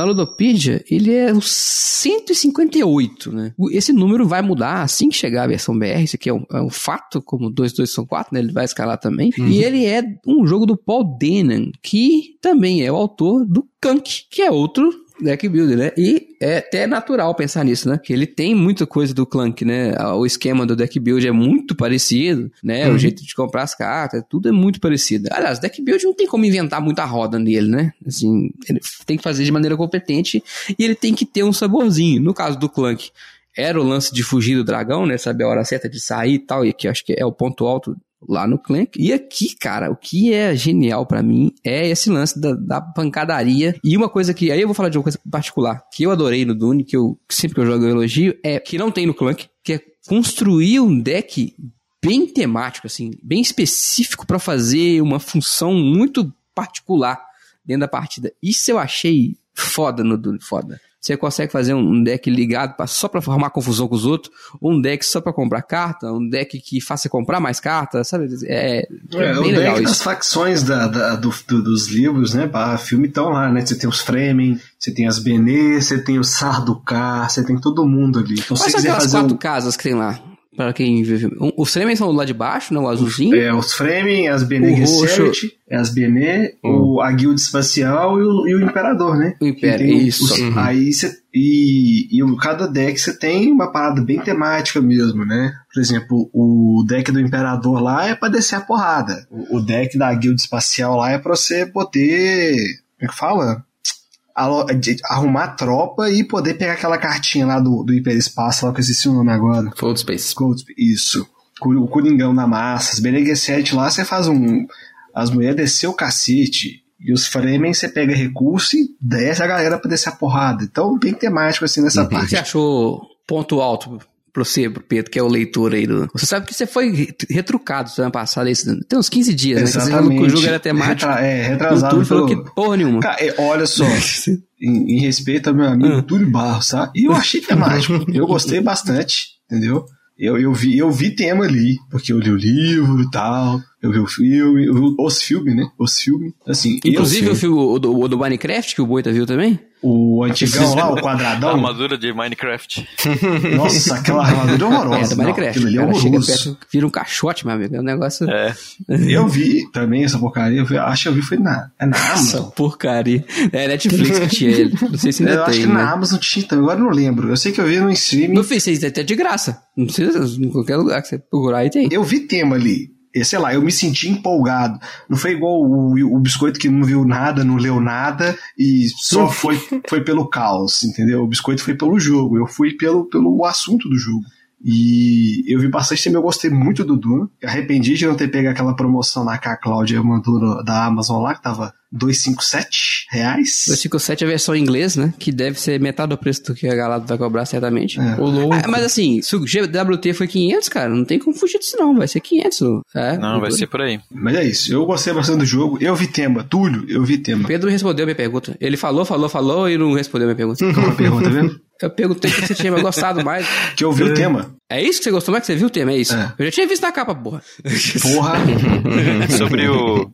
Na Ludopedia, ele é o 158, né? Esse número vai mudar assim que chegar a versão BR, isso aqui é um, é um fato, como 2, 2 são 4, né? Ele vai escalar também. E ele é um jogo do Paul Denan, que também é o autor do Kank, que é outro deck builder, né? E é até natural pensar nisso, né? Que ele tem muita coisa do Clank, né? O esquema do deck build é muito parecido, né? O jeito de comprar as cartas, tudo é muito parecido. Aliás, deck build não tem como inventar muita roda nele, né? Assim, ele tem que fazer de maneira competente e ele tem que ter um saborzinho. No caso do Clank, era o lance de fugir do dragão, né? Saber a hora certa de sair e tal, e que eu acho que é o ponto alto lá no Clank. E aqui, cara, o que é genial pra mim é esse lance da, da pancadaria. E uma coisa que, aí eu vou falar de uma coisa particular, que eu adorei no Dune, que eu sempre que eu jogo eu elogio, é que não tem no Clank, que é construir um deck bem temático, assim, bem específico pra fazer uma função muito particular dentro da partida. Isso eu achei foda no Dune, foda. Você consegue fazer um deck ligado pra, só pra formar confusão com os outros, ou um deck só pra comprar carta, um deck que faça comprar mais cartas, sabe? É, é É, o bem legal deck das isso. facções da, da- do- do- dos livros, né? Barra filme estão lá, né? Você tem os Fremen, você tem as Benê, você tem o Sardukar, você tem todo mundo ali. Então, se Quais são quiser fazer quatro um, casas que tem lá? Pra quem vive. Os Fremen são lá de baixo, né? O azulzinho. é, os Fremen, as roxo- Gesserit, as Benê, o, a Guilda Espacial e o, e o Imperador, né? O tem isso. os- Uhum. Aí você. E, e cada deck você tem uma parada bem temática mesmo, né? Por exemplo, o deck do Imperador lá é pra descer a porrada. O, o deck da Guilda Espacial lá é pra você poder. Como é que fala? Arrumar tropa e poder pegar aquela cartinha lá do, do Hiperespaço, lá que eu esqueci o nome agora. Fold Space. Gold- Isso. O Coringão na massa. As Bene Gesserit lá você faz um. As mulheres descer o cacete. E os Fremen você pega recurso e desce a galera pra descer a porrada. Então, bem temático assim nessa O que parte. você achou ponto alto pra você, pro Pedro, que é o leitor aí do. Você sabe que você foi re- retrucado semana passada, esse- tem uns 15 dias, né? Que o jogo era temático. Retra- é, retrasado. Túlio falou pelo- que porra nenhuma. Cara, é, olha só, [LAUGHS] em, em respeito ao meu amigo Hum. Túlio Barros, tá? E eu achei temático. eu gostei bastante, entendeu? Eu, eu, vi, eu vi tema ali, porque eu li o livro e tal. Eu vi o filme, eu vi os filmes, né? Os filmes. Assim, Inclusive o filme o do, o do Minecraft, que o Boita viu também? O antigão lá, o quadradão. A armadura de Minecraft. [LAUGHS] Nossa, aquela armadura é horrorosa. É, do Minecraft. Não, aquilo ali é cara, chega horroroso. perto, vira um caixote, meu amigo. É um negócio. É. [LAUGHS] Eu vi também essa porcaria. Eu vi- acho que eu vi foi na, é na Essa Amazon. porcaria. É Netflix que tinha ele. Não sei se ainda [LAUGHS] Eu tem. acho que né? na Amazon tinha também, agora eu não lembro. Eu sei que eu vi no streaming. No Face até de graça. Não precisa, em qualquer lugar que você procurar aí tem. Eu vi tema ali. E, sei lá, eu me senti empolgado. Não foi igual o, o biscoito que não viu nada, não leu nada e só foi, foi pelo caos, entendeu? O biscoito foi pelo jogo, eu fui pelo, pelo assunto do jogo. E eu vi bastante tema, eu gostei muito do Duna. Eu arrependi de não ter pego aquela promoção lá que a Cláudia mandou da Amazon lá, que tava 257 reais. 257 é a versão em inglês, né? Que deve ser metade do preço do que a Galado vai cobrar, certamente. É. Ô, louco. Ah, mas assim, se o GWT foi 500, cara, não tem como fugir disso não. Vai ser 500. É, Não, vai ser por aí. Mas é isso, eu gostei bastante do jogo. Eu vi tema. Túlio, eu vi tema. Pedro respondeu a minha pergunta. Ele falou, falou, falou e não respondeu a minha pergunta. Uma pergunta, tá vendo? [LAUGHS] Eu perguntei o que você tinha gostado mais. [LAUGHS] Que eu vi o tema. É isso que você gostou mais? Que você viu o tema? É isso? É. Eu já tinha visto na capa, porra. Porra. [LAUGHS] Sobre o,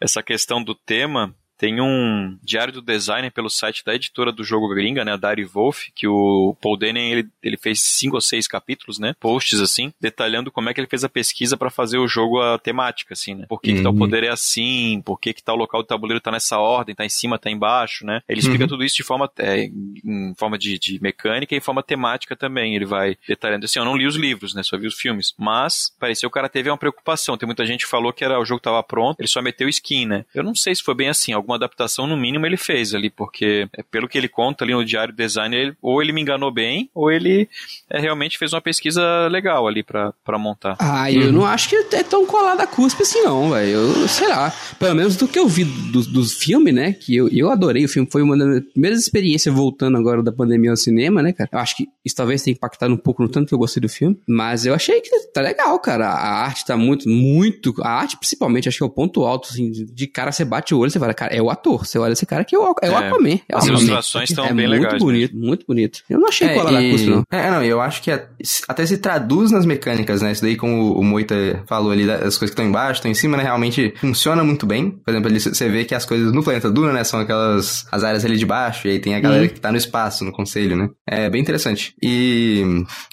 essa questão do tema, tem um diário do designer pelo site da editora do jogo gringa, né, a Dari Wolf, que o Paul Denen, ele, ele fez cinco ou seis capítulos, né, posts assim, detalhando como é que ele fez a pesquisa para fazer o jogo a temática, assim, né, por que, que tal Uhum. poder é assim, por que, que tal local do tabuleiro tá nessa ordem, tá em cima, tá embaixo, né, ele explica Uhum. tudo isso de forma, é, em forma de, de mecânica e em forma temática também, ele vai detalhando, assim, eu não li os livros, né, só vi os filmes, mas pareceu que o cara teve uma preocupação, tem muita gente que falou que era, o jogo tava pronto, ele só meteu skin, né, eu não sei se foi bem assim, alguma adaptação no mínimo ele fez ali, porque é, pelo que ele conta ali no diário do designer, ele- ou ele me enganou bem, ou ele é, realmente fez uma pesquisa legal ali pra pra montar. Ah, eu não acho que é tão colado a cuspe assim, não, velho. Eu sei lá. Pelo menos do que eu vi do, do filme, né? Que eu, eu adorei o filme. Foi uma das primeiras experiências voltando agora da pandemia ao cinema, né, cara? Eu acho que isso talvez tenha impactado um pouco no tanto que eu gostei do filme. Mas eu achei que tá legal, cara. A arte tá muito, muito. A arte, principalmente, acho que é o ponto alto, assim. De de cara, você bate o olho, você fala, cara, é o ator. Você olha esse cara que é o, é o É, Aquaman. É as Aquaman. ilustrações estão é bem muito legais bonito, muito bonito. Eu não achei colado a e- cuspe, não. É, não, eu acho que até se traduz nas mecânicas, né? Isso daí, como o Moita falou ali, das coisas que estão embaixo, estão em cima, né? Realmente funciona muito bem. Por exemplo, ali você vê que as coisas no planeta Duna, né? São aquelas, as áreas ali de baixo, e aí tem a galera Uhum. que tá no espaço, no conselho, né? É bem interessante. E,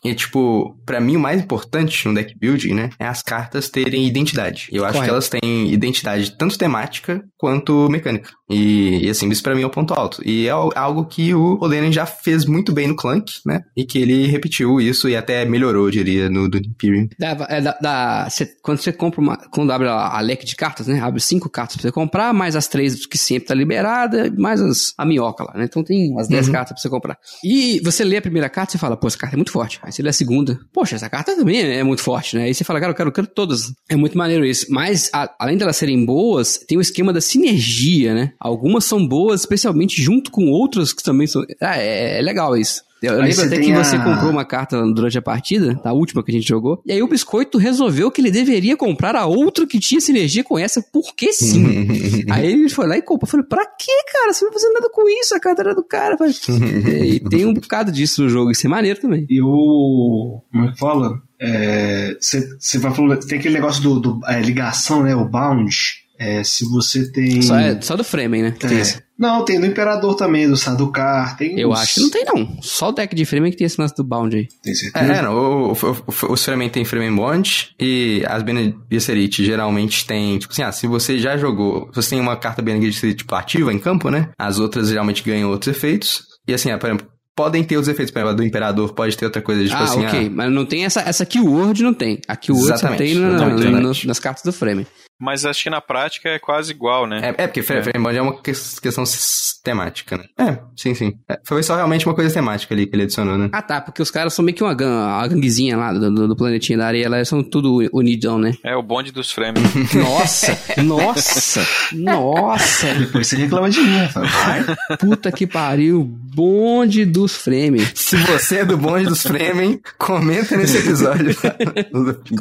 e tipo, pra mim o mais importante no deck building, né? É as cartas terem identidade. Eu acho Correto. que elas têm identidade tanto temática quanto mecânica. E, e, assim, isso pra mim é o ponto alto. E é al- algo que o Olenin já fez muito bem no Clank, né? E que ele repetiu isso e até melhorou, eu diria, no do Imperium. Dá, é, dá- dá- cê- quando você compra uma. Quando abre a, a leque de cartas, né? Abre cinco cartas pra você comprar, mais as três que sempre tá liberada, mais as, a minhoca lá, né? Então tem umas dez Uhum. cartas pra você comprar. E você lê a primeira carta e fala, pô, essa carta é muito forte. Aí você lê a segunda, poxa, essa carta também é, é muito forte, né? Aí você fala, cara, eu quero, eu quero todas. É muito maneiro isso. Mas, a- além delas serem boas, tem o esquema da sinergia, né? Algumas são boas, especialmente junto com outras que também são. Ah, é, é legal isso. Eu Aí lembro você até que a- você comprou uma carta durante a partida, a última que a gente jogou, e aí o Biscoito resolveu que ele deveria comprar a outra que tinha sinergia com essa, porque sim. [LAUGHS] aí ele foi lá e comprou. Eu falei, pra quê, cara? Você não vai fazer nada com isso, a carta era do cara. Falei, e tem um bocado disso no jogo, isso é maneiro também. E o. Como é que fala? Você vai falando. Tem aquele negócio do, do é, ligação, né? O bound. É, se você tem. Só, é, só do Fremen, né? que tem É. esse. Não, tem do Imperador também, do Sadukar. Tem Eu uns- acho que não tem, não. Só o deck de Fremen que tem esse lance do Bound aí. Tem certeza? É, não, o, o, o, os Fremen tem Fremen Bond e as Bene Gesserit geralmente tem, tipo assim, ah, se você já jogou, se você tem uma carta Bene Gesserit tipo ativa em campo, né? As outras geralmente ganham outros efeitos. E assim, ah, por exemplo, podem ter os efeitos, por exemplo, a do Imperador pode ter outra coisa, tipo ah, assim, ok. ah, Mas não tem essa, essa keyword, não tem. A keyword só Exatamente, tem na- na- exatamente, na- exatamente. nas cartas do Fremen. Mas acho que na prática é quase igual, né? É, é porque Fre- Fremen Bond é uma que- questão temática, né? É, sim, sim. É, foi só realmente uma coisa temática ali que ele adicionou, né? Ah, tá, porque os caras são meio que uma, gang, uma ganguezinha lá do, do- do planetinha da areia, elas são tudo unidão, né? É o bonde dos Fremen. [LAUGHS] Nossa, nossa, nossa, [LAUGHS] Depois você reclama de mim. Vai. puta que pariu, bonde dos Fremen. Se você é do bonde dos Fremen, comenta nesse episódio. [LAUGHS]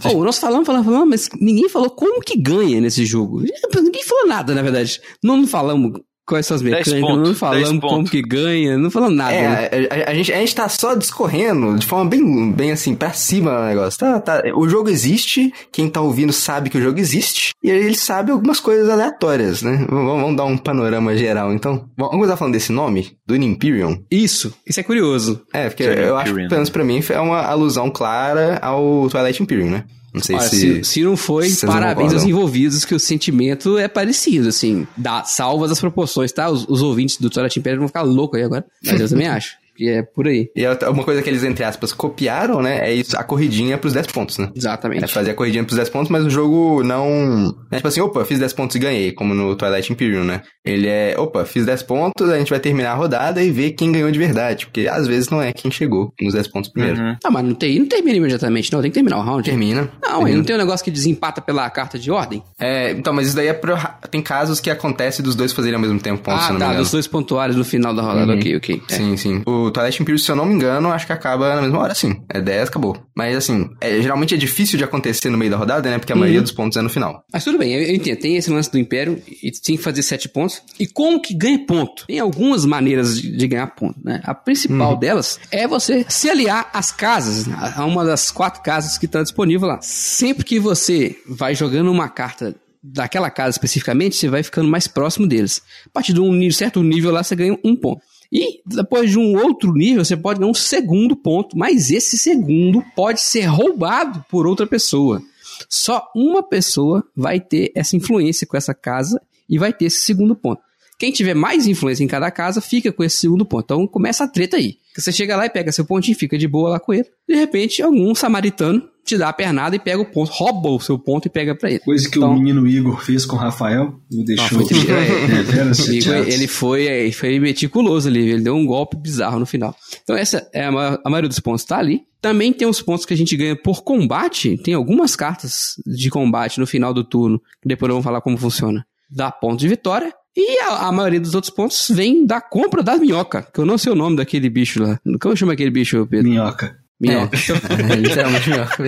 Oh, nós falamos, falamos, falamos, mas ninguém falou como que ganha nesse jogo. Ninguém falou nada, na verdade. Não, não falamos quais são as mecânicas, pontos, não falamos como que ganha, não falamos nada. né? É, a, a gente, a gente tá só discorrendo de forma bem, bem assim, pra cima o negócio. Tá, tá, o jogo existe, quem tá ouvindo sabe que o jogo existe, e aí ele sabe algumas coisas aleatórias, né? Vamos, vamos dar um panorama geral, então. Vamos começar falando desse nome, do Imperium. Isso, isso é curioso. É, porque Sim, eu acho pelo menos pra mim, é uma alusão clara ao Twilight Imperium, né? Não sei Olha, se... se, se não foi, vocês não parabéns aos envolvidos, que o sentimento é parecido, assim. Dá, salvas as proporções, tá? Os, os ouvintes do Twilight Imperium vão ficar loucos aí agora. Mas eu também [LAUGHS] acho. Que é por aí. E é uma coisa que eles, entre aspas, copiaram, né? É isso, a corridinha pros 10 pontos, né? Exatamente. É fazer a corridinha pros 10 pontos, mas o jogo não. É tipo assim, opa, fiz 10 pontos e ganhei, como no Twilight Imperium, né? Ele é, opa, fiz 10 pontos, a gente vai terminar a rodada e ver quem ganhou de verdade. Porque às vezes não é quem chegou nos 10 pontos primeiro. Uhum. Ah, mas não, tem, não termina imediatamente, não. Tem que terminar o round. Termina. Não, aí não tem um negócio que desempata pela carta de ordem? É, então, mas isso daí é pro. Tem casos que acontece dos dois fazerem ao mesmo tempo pontos, ah, tá. me engano. Dos dois pontuários no final da rodada. Uhum. Ok, ok. É. Sim, sim. O Twilight Imperium, se eu não me engano, acho que acaba na mesma hora, sim. É 10, acabou. Mas assim, é, geralmente é difícil de acontecer no meio da rodada, né? Porque a maioria Uhum. dos pontos é no final. Mas tudo bem, eu, eu entendo. Tem esse lance do Império e tem que fazer sete pontos. E como que ganha ponto? Tem algumas maneiras de, de ganhar ponto, né? A principal delas é você se aliar às casas, né? a uma das quatro casas que está disponível lá. Sempre que você vai jogando uma carta daquela casa especificamente, você vai ficando mais próximo deles. A partir de um certo nível lá, você ganha um ponto. E depois de um outro nível, você pode ganhar um segundo ponto, mas esse segundo pode ser roubado por outra pessoa. Só uma pessoa vai ter essa influência com essa casa e vai ter esse segundo ponto. Quem tiver mais influência em cada casa fica com esse segundo ponto. Então começa a treta aí. Você chega lá e pega seu pontinho, fica de boa lá com ele. De repente, algum samaritano te dá a pernada e pega o ponto, rouba o seu ponto e pega pra ele. Coisa que Então- o menino Igor fez com o Rafael, me deixou foi triste. deveras Amigo, chateado. ele foi, ele foi meticuloso ali, ele deu um golpe bizarro no final. Então essa é a, a maioria dos pontos tá ali. Também tem os pontos que a gente ganha por combate. Tem algumas cartas de combate no final do turno, que depois eu vou falar como funciona. Dá ponto de vitória. E a, a maioria dos outros pontos vem da compra da minhoca, que eu não sei o nome daquele bicho lá. Como chama aquele bicho, Pedro? Minhoca. Minhoca. [LAUGHS] É, literalmente minhoca.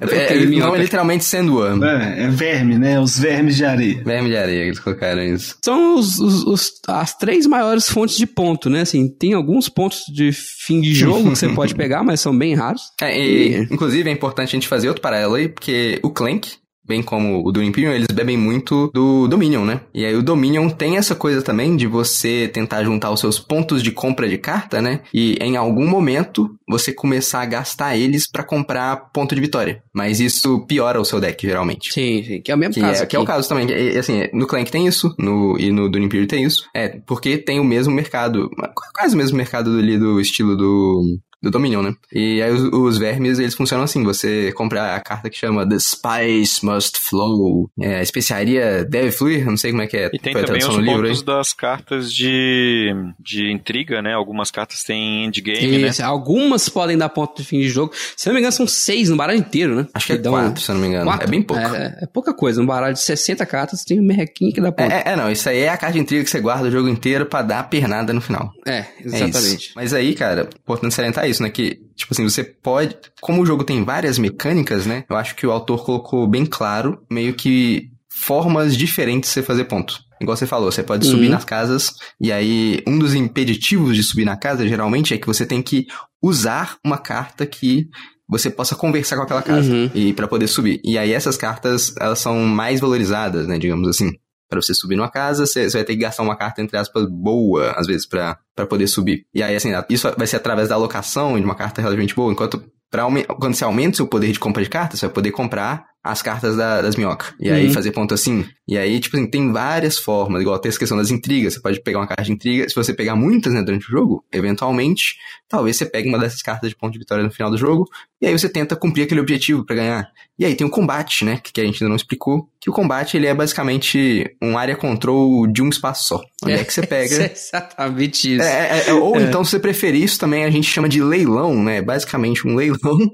É, é, não minhoca. é literalmente sendo É, é verme, né? Os vermes de areia. Verme de areia, eles colocaram isso. São os, os- os- as três maiores fontes de ponto, né? Assim, tem alguns pontos de fim de jogo que você [LAUGHS] pode pegar, mas são bem raros. É, e, E- inclusive é importante a gente fazer outro paralelo aí, porque o Clank, bem como o do Imperium, eles bebem muito do Dominion, né? E aí o Dominion tem essa coisa também de você tentar juntar os seus pontos de compra de carta, né? E em algum momento você começar a gastar eles pra comprar ponto de vitória. Mas isso piora o seu deck, geralmente. Sim, sim, que é o mesmo Que caso. é, que é o caso também. Assim, no Clank tem isso, no, e no Dune Imperium tem isso. É, porque tem o mesmo mercado, quase o mesmo mercado ali do estilo do, do Dominion, né? E aí os, os vermes, eles funcionam assim, você compra a carta que chama The Spice Must Flow, é, a especiaria deve fluir, não sei como é que é, E tem também os pontos das cartas de, de intriga, né? Algumas cartas têm endgame, né? Isso, Algumas podem dar ponto de fim de jogo. Se não me engano, são seis no baralho inteiro, né? Acho que é dão- quatro, se não me engano. Quatro? É bem pouco. É, é pouca coisa. Um baralho de 60 cartas tem um merrequinho que dá ponto. É, é, não, isso aí é a carta de intriga que você guarda o jogo inteiro pra dar a pernada no final. É, É exatamente. Mas aí, cara, importante salientar isso, né? Que, tipo assim, você pode. Como o jogo tem várias mecânicas, né? Eu acho que o autor colocou bem claro, meio que formas diferentes de você fazer ponto. Igual você falou, você pode subir Uhum. nas casas, e aí um dos impeditivos de subir na casa, geralmente, é que você tem que usar uma carta que você possa conversar com aquela casa Uhum. e para poder subir. E aí essas cartas, elas são mais valorizadas, né, digamos assim. Pra você subir numa casa, você, você vai ter que gastar uma carta, entre aspas, boa, às vezes, pra poder subir. E aí, assim, isso vai ser através da alocação de uma carta relativamente boa, enquanto pra, aume- quando você aumenta o seu poder de compra de cartas, você vai poder comprar as cartas da- das minhocas. E aí Uhum. fazer ponto assim. E aí, tipo assim, tem várias formas. Igual tem essa questão das intrigas. Você pode pegar uma carta de intriga. Se você pegar muitas, né, durante o jogo, eventualmente, talvez você pegue uma dessas cartas de ponto de vitória no final do jogo. E aí você tenta cumprir aquele objetivo pra ganhar. E aí tem o combate, né? Que a gente ainda não explicou. Que o combate, ele é basicamente um área control de um espaço só. Onde é, que você [LAUGHS] pega... É exatamente isso. É, é, é, ou então, se você preferir, isso também a gente chama de leilão, né? Basicamente um leilão, onde é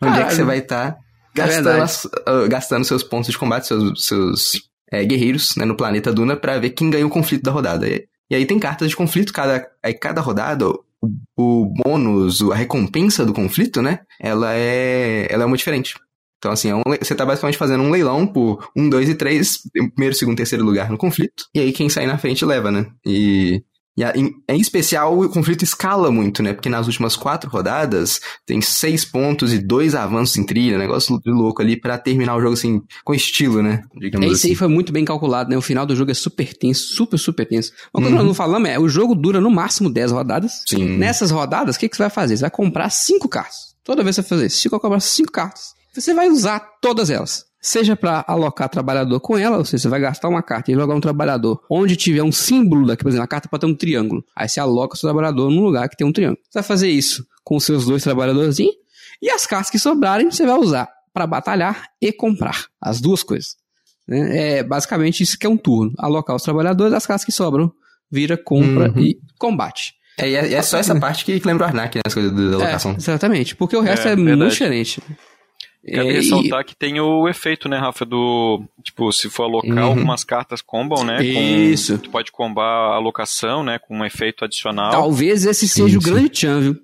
que Caralho. você vai estar gastando, verdade. as- ah, gastando seus pontos de combate, seus, seus é, guerreiros né, no planeta Duna, pra ver quem ganha o conflito da rodada. E, e aí tem cartas de conflito, cada, aí cada rodada, o, o bônus, a recompensa do conflito, né? Ela é, ela é uma diferente. Então, assim, é um você tá basicamente fazendo um leilão por um, dois e três, primeiro, segundo, terceiro lugar no conflito. E aí quem sair na frente leva, né? E. E em, em especial, o conflito escala muito, né? Porque nas últimas quatro rodadas tem seis pontos e dois avanços em trilha, negócio louco ali pra terminar o jogo assim, com estilo, né? Digamos É, Isso assim. aí foi muito bem calculado, né? O final do jogo é super tenso, super, super tenso. Uma coisa que Uhum. nós não falamos é, o jogo dura no máximo 10 rodadas. Sim. Nessas rodadas, o que, que você vai fazer? Você vai comprar cinco cartas. Toda vez que você fazer isso, você vai comprar cinco cartas. Você vai usar todas elas. Seja para alocar trabalhador com ela, ou seja, você vai gastar uma carta e jogar um trabalhador onde tiver um símbolo daqui, por exemplo, a carta pode ter um triângulo. Aí você aloca o seu trabalhador num lugar que tem um triângulo. Você vai fazer isso com os seus dois trabalhadorzinhos e as cartas que sobrarem você vai usar para batalhar e comprar. As duas coisas. né? É basicamente isso que é um turno. Alocar os trabalhadores, as cartas que sobram, vira, compra Uhum. e combate. É, e é, é só essa parte que que lembra o Arnak, né? As coisas da alocação. É, exatamente. Porque o resto É, é, muito diferente. Cabe É, e- ressaltar que tem o efeito, né, Rafa, do. Tipo, se for alocar, Uhum. algumas cartas combam, né? Isso. Com, tu pode combar a alocação, né? Com um efeito adicional. Talvez esse Sim, seja o grande tchan, viu?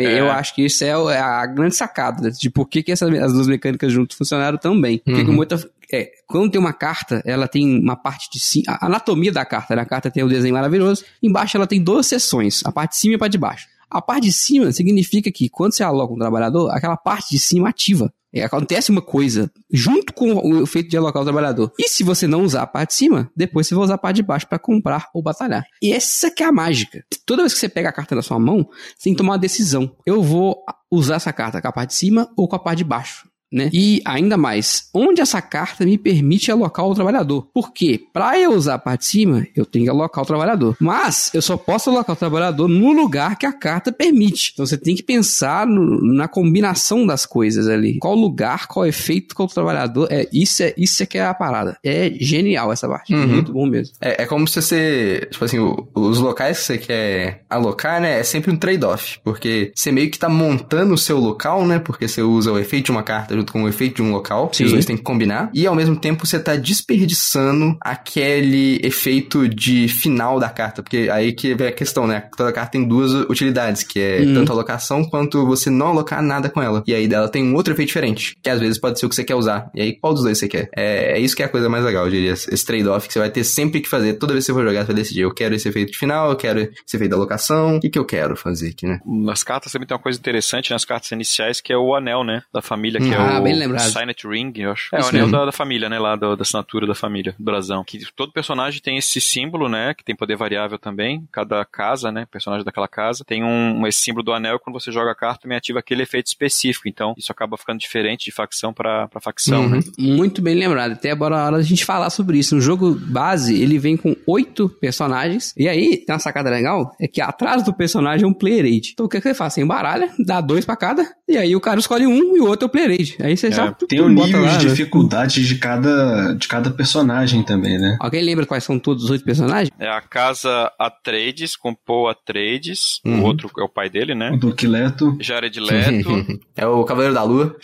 É. Eu acho que isso é é a grande sacada de por que, que essas, as duas mecânicas juntas funcionaram tão bem. Porque Uhum. com muita, é, quando tem uma carta, ela tem uma parte de cima. A anatomia da carta, né? A carta tem um desenho maravilhoso. Embaixo ela tem duas seções, a parte de cima e a parte de baixo. A parte de cima significa que quando você aloca um trabalhador, aquela parte de cima ativa. É, acontece uma coisa junto com o efeito de alocar o trabalhador. E se você não usar a parte de cima, depois você vai usar a parte de baixo para comprar ou batalhar. E essa que é a mágica. Toda vez que você pega a carta na sua mão, você tem que tomar uma decisão. Eu vou usar essa carta com a parte de cima ou com a parte de baixo. Né? E ainda mais, onde essa carta me permite alocar o trabalhador? Porque para eu usar a parte de cima, eu tenho que alocar o trabalhador. Mas eu só posso alocar o trabalhador no lugar que a carta permite. Então você tem que pensar no- na combinação das coisas ali. Qual lugar, qual efeito, qual trabalhador. É, isso, é, isso é que é a parada. É genial essa parte. Uhum. Muito bom mesmo. É, é como se você, tipo assim, os locais que você quer alocar, né, é sempre um trade-off, porque você meio que tá montando o seu local, né, porque você usa o efeito de uma carta com o efeito de um local, que Sim. os dois têm que combinar, e ao mesmo tempo você tá desperdiçando aquele efeito de final da carta, porque aí que vem a questão, né, toda carta tem duas utilidades, que é Uhum. tanto a alocação quanto você não alocar nada com ela, e aí dela tem um outro efeito diferente, que às vezes pode ser o que você quer usar, e aí qual dos dois você quer? É, é isso que é a coisa mais legal, eu diria, esse trade-off que você vai ter sempre que fazer, toda vez que você for jogar, você vai decidir, eu quero esse efeito de final, eu quero esse efeito da alocação, o que que eu quero fazer aqui, né? Nas cartas também tem uma coisa interessante nas cartas iniciais, que é o anel, né? Da família, que Ah, é o bem lembrado. Signet Ring, eu acho. É, o anel da, da família, né? Lá do- da assinatura da família, do brasão. Que todo personagem tem esse símbolo, né? Que tem poder variável também. Cada casa, né? Personagem daquela casa tem um, esse símbolo do anel. Quando você joga a carta, também ativa aquele efeito específico. Então, isso acaba ficando diferente de facção pra, pra facção, Uhum. né? Muito bem lembrado. Até agora a hora da gente falar sobre isso. No jogo base, ele vem com oito personagens. E aí, tem uma sacada legal, é que atrás do personagem é um player aid. Então o que, que você faz? Você embaralha, dá dois pra cada, e aí o cara escolhe um e o outro é o player aid. Aí você já Tem o nível lá, de né? dificuldade de cada, de cada personagem também, né? Alguém lembra quais são todos os oito personagens? É a casa Atreides, com Paul Atreides. Uhum. O outro é o pai dele, O né? Duque Leto. Jared Leto. [LAUGHS] é o Cavaleiro da Lua.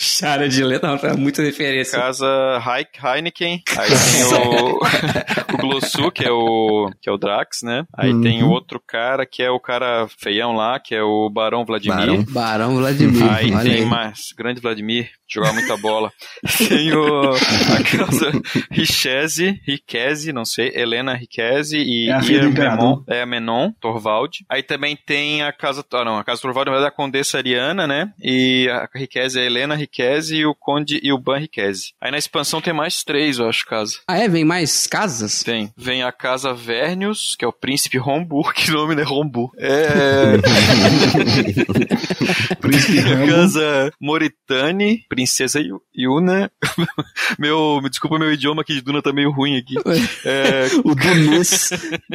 Letra, não, é muita referência. Casa Heik- Heineken. Aí tem o, [LAUGHS] o Glossu, que é o, que é o Drax, né? Aí Uhum. tem o outro cara, que é o cara feião lá, que é o Barão Vladimir. Barão. Barão Vladimir. Aí olha tem aí. mais, grande Vladimir, jogava muita bola. tem o, a [LAUGHS] casa Richese, Riquese, não sei, Helena Riquese e É a filha do Ian imperador. Memon, é a Menon, Torvald. Aí também tem a casa, ah não, a casa Torvald é a Condessa Ariana, né? E a Riquese é a Helena Riquese e o Conde e o Ban Riquese. Aí na expansão tem mais três, eu acho, casa. Ah, é? Vem mais casas? Tem. Vem a casa Vernius, que é o príncipe Rombu, [LAUGHS] que nome é Rombu. É. [LAUGHS] Príncipe Rambo. Casa Moritane, Princesa Yu- Yuna. meu, me desculpa meu idioma aqui de Duna tá meio ruim aqui. É, [LAUGHS] o Dunes.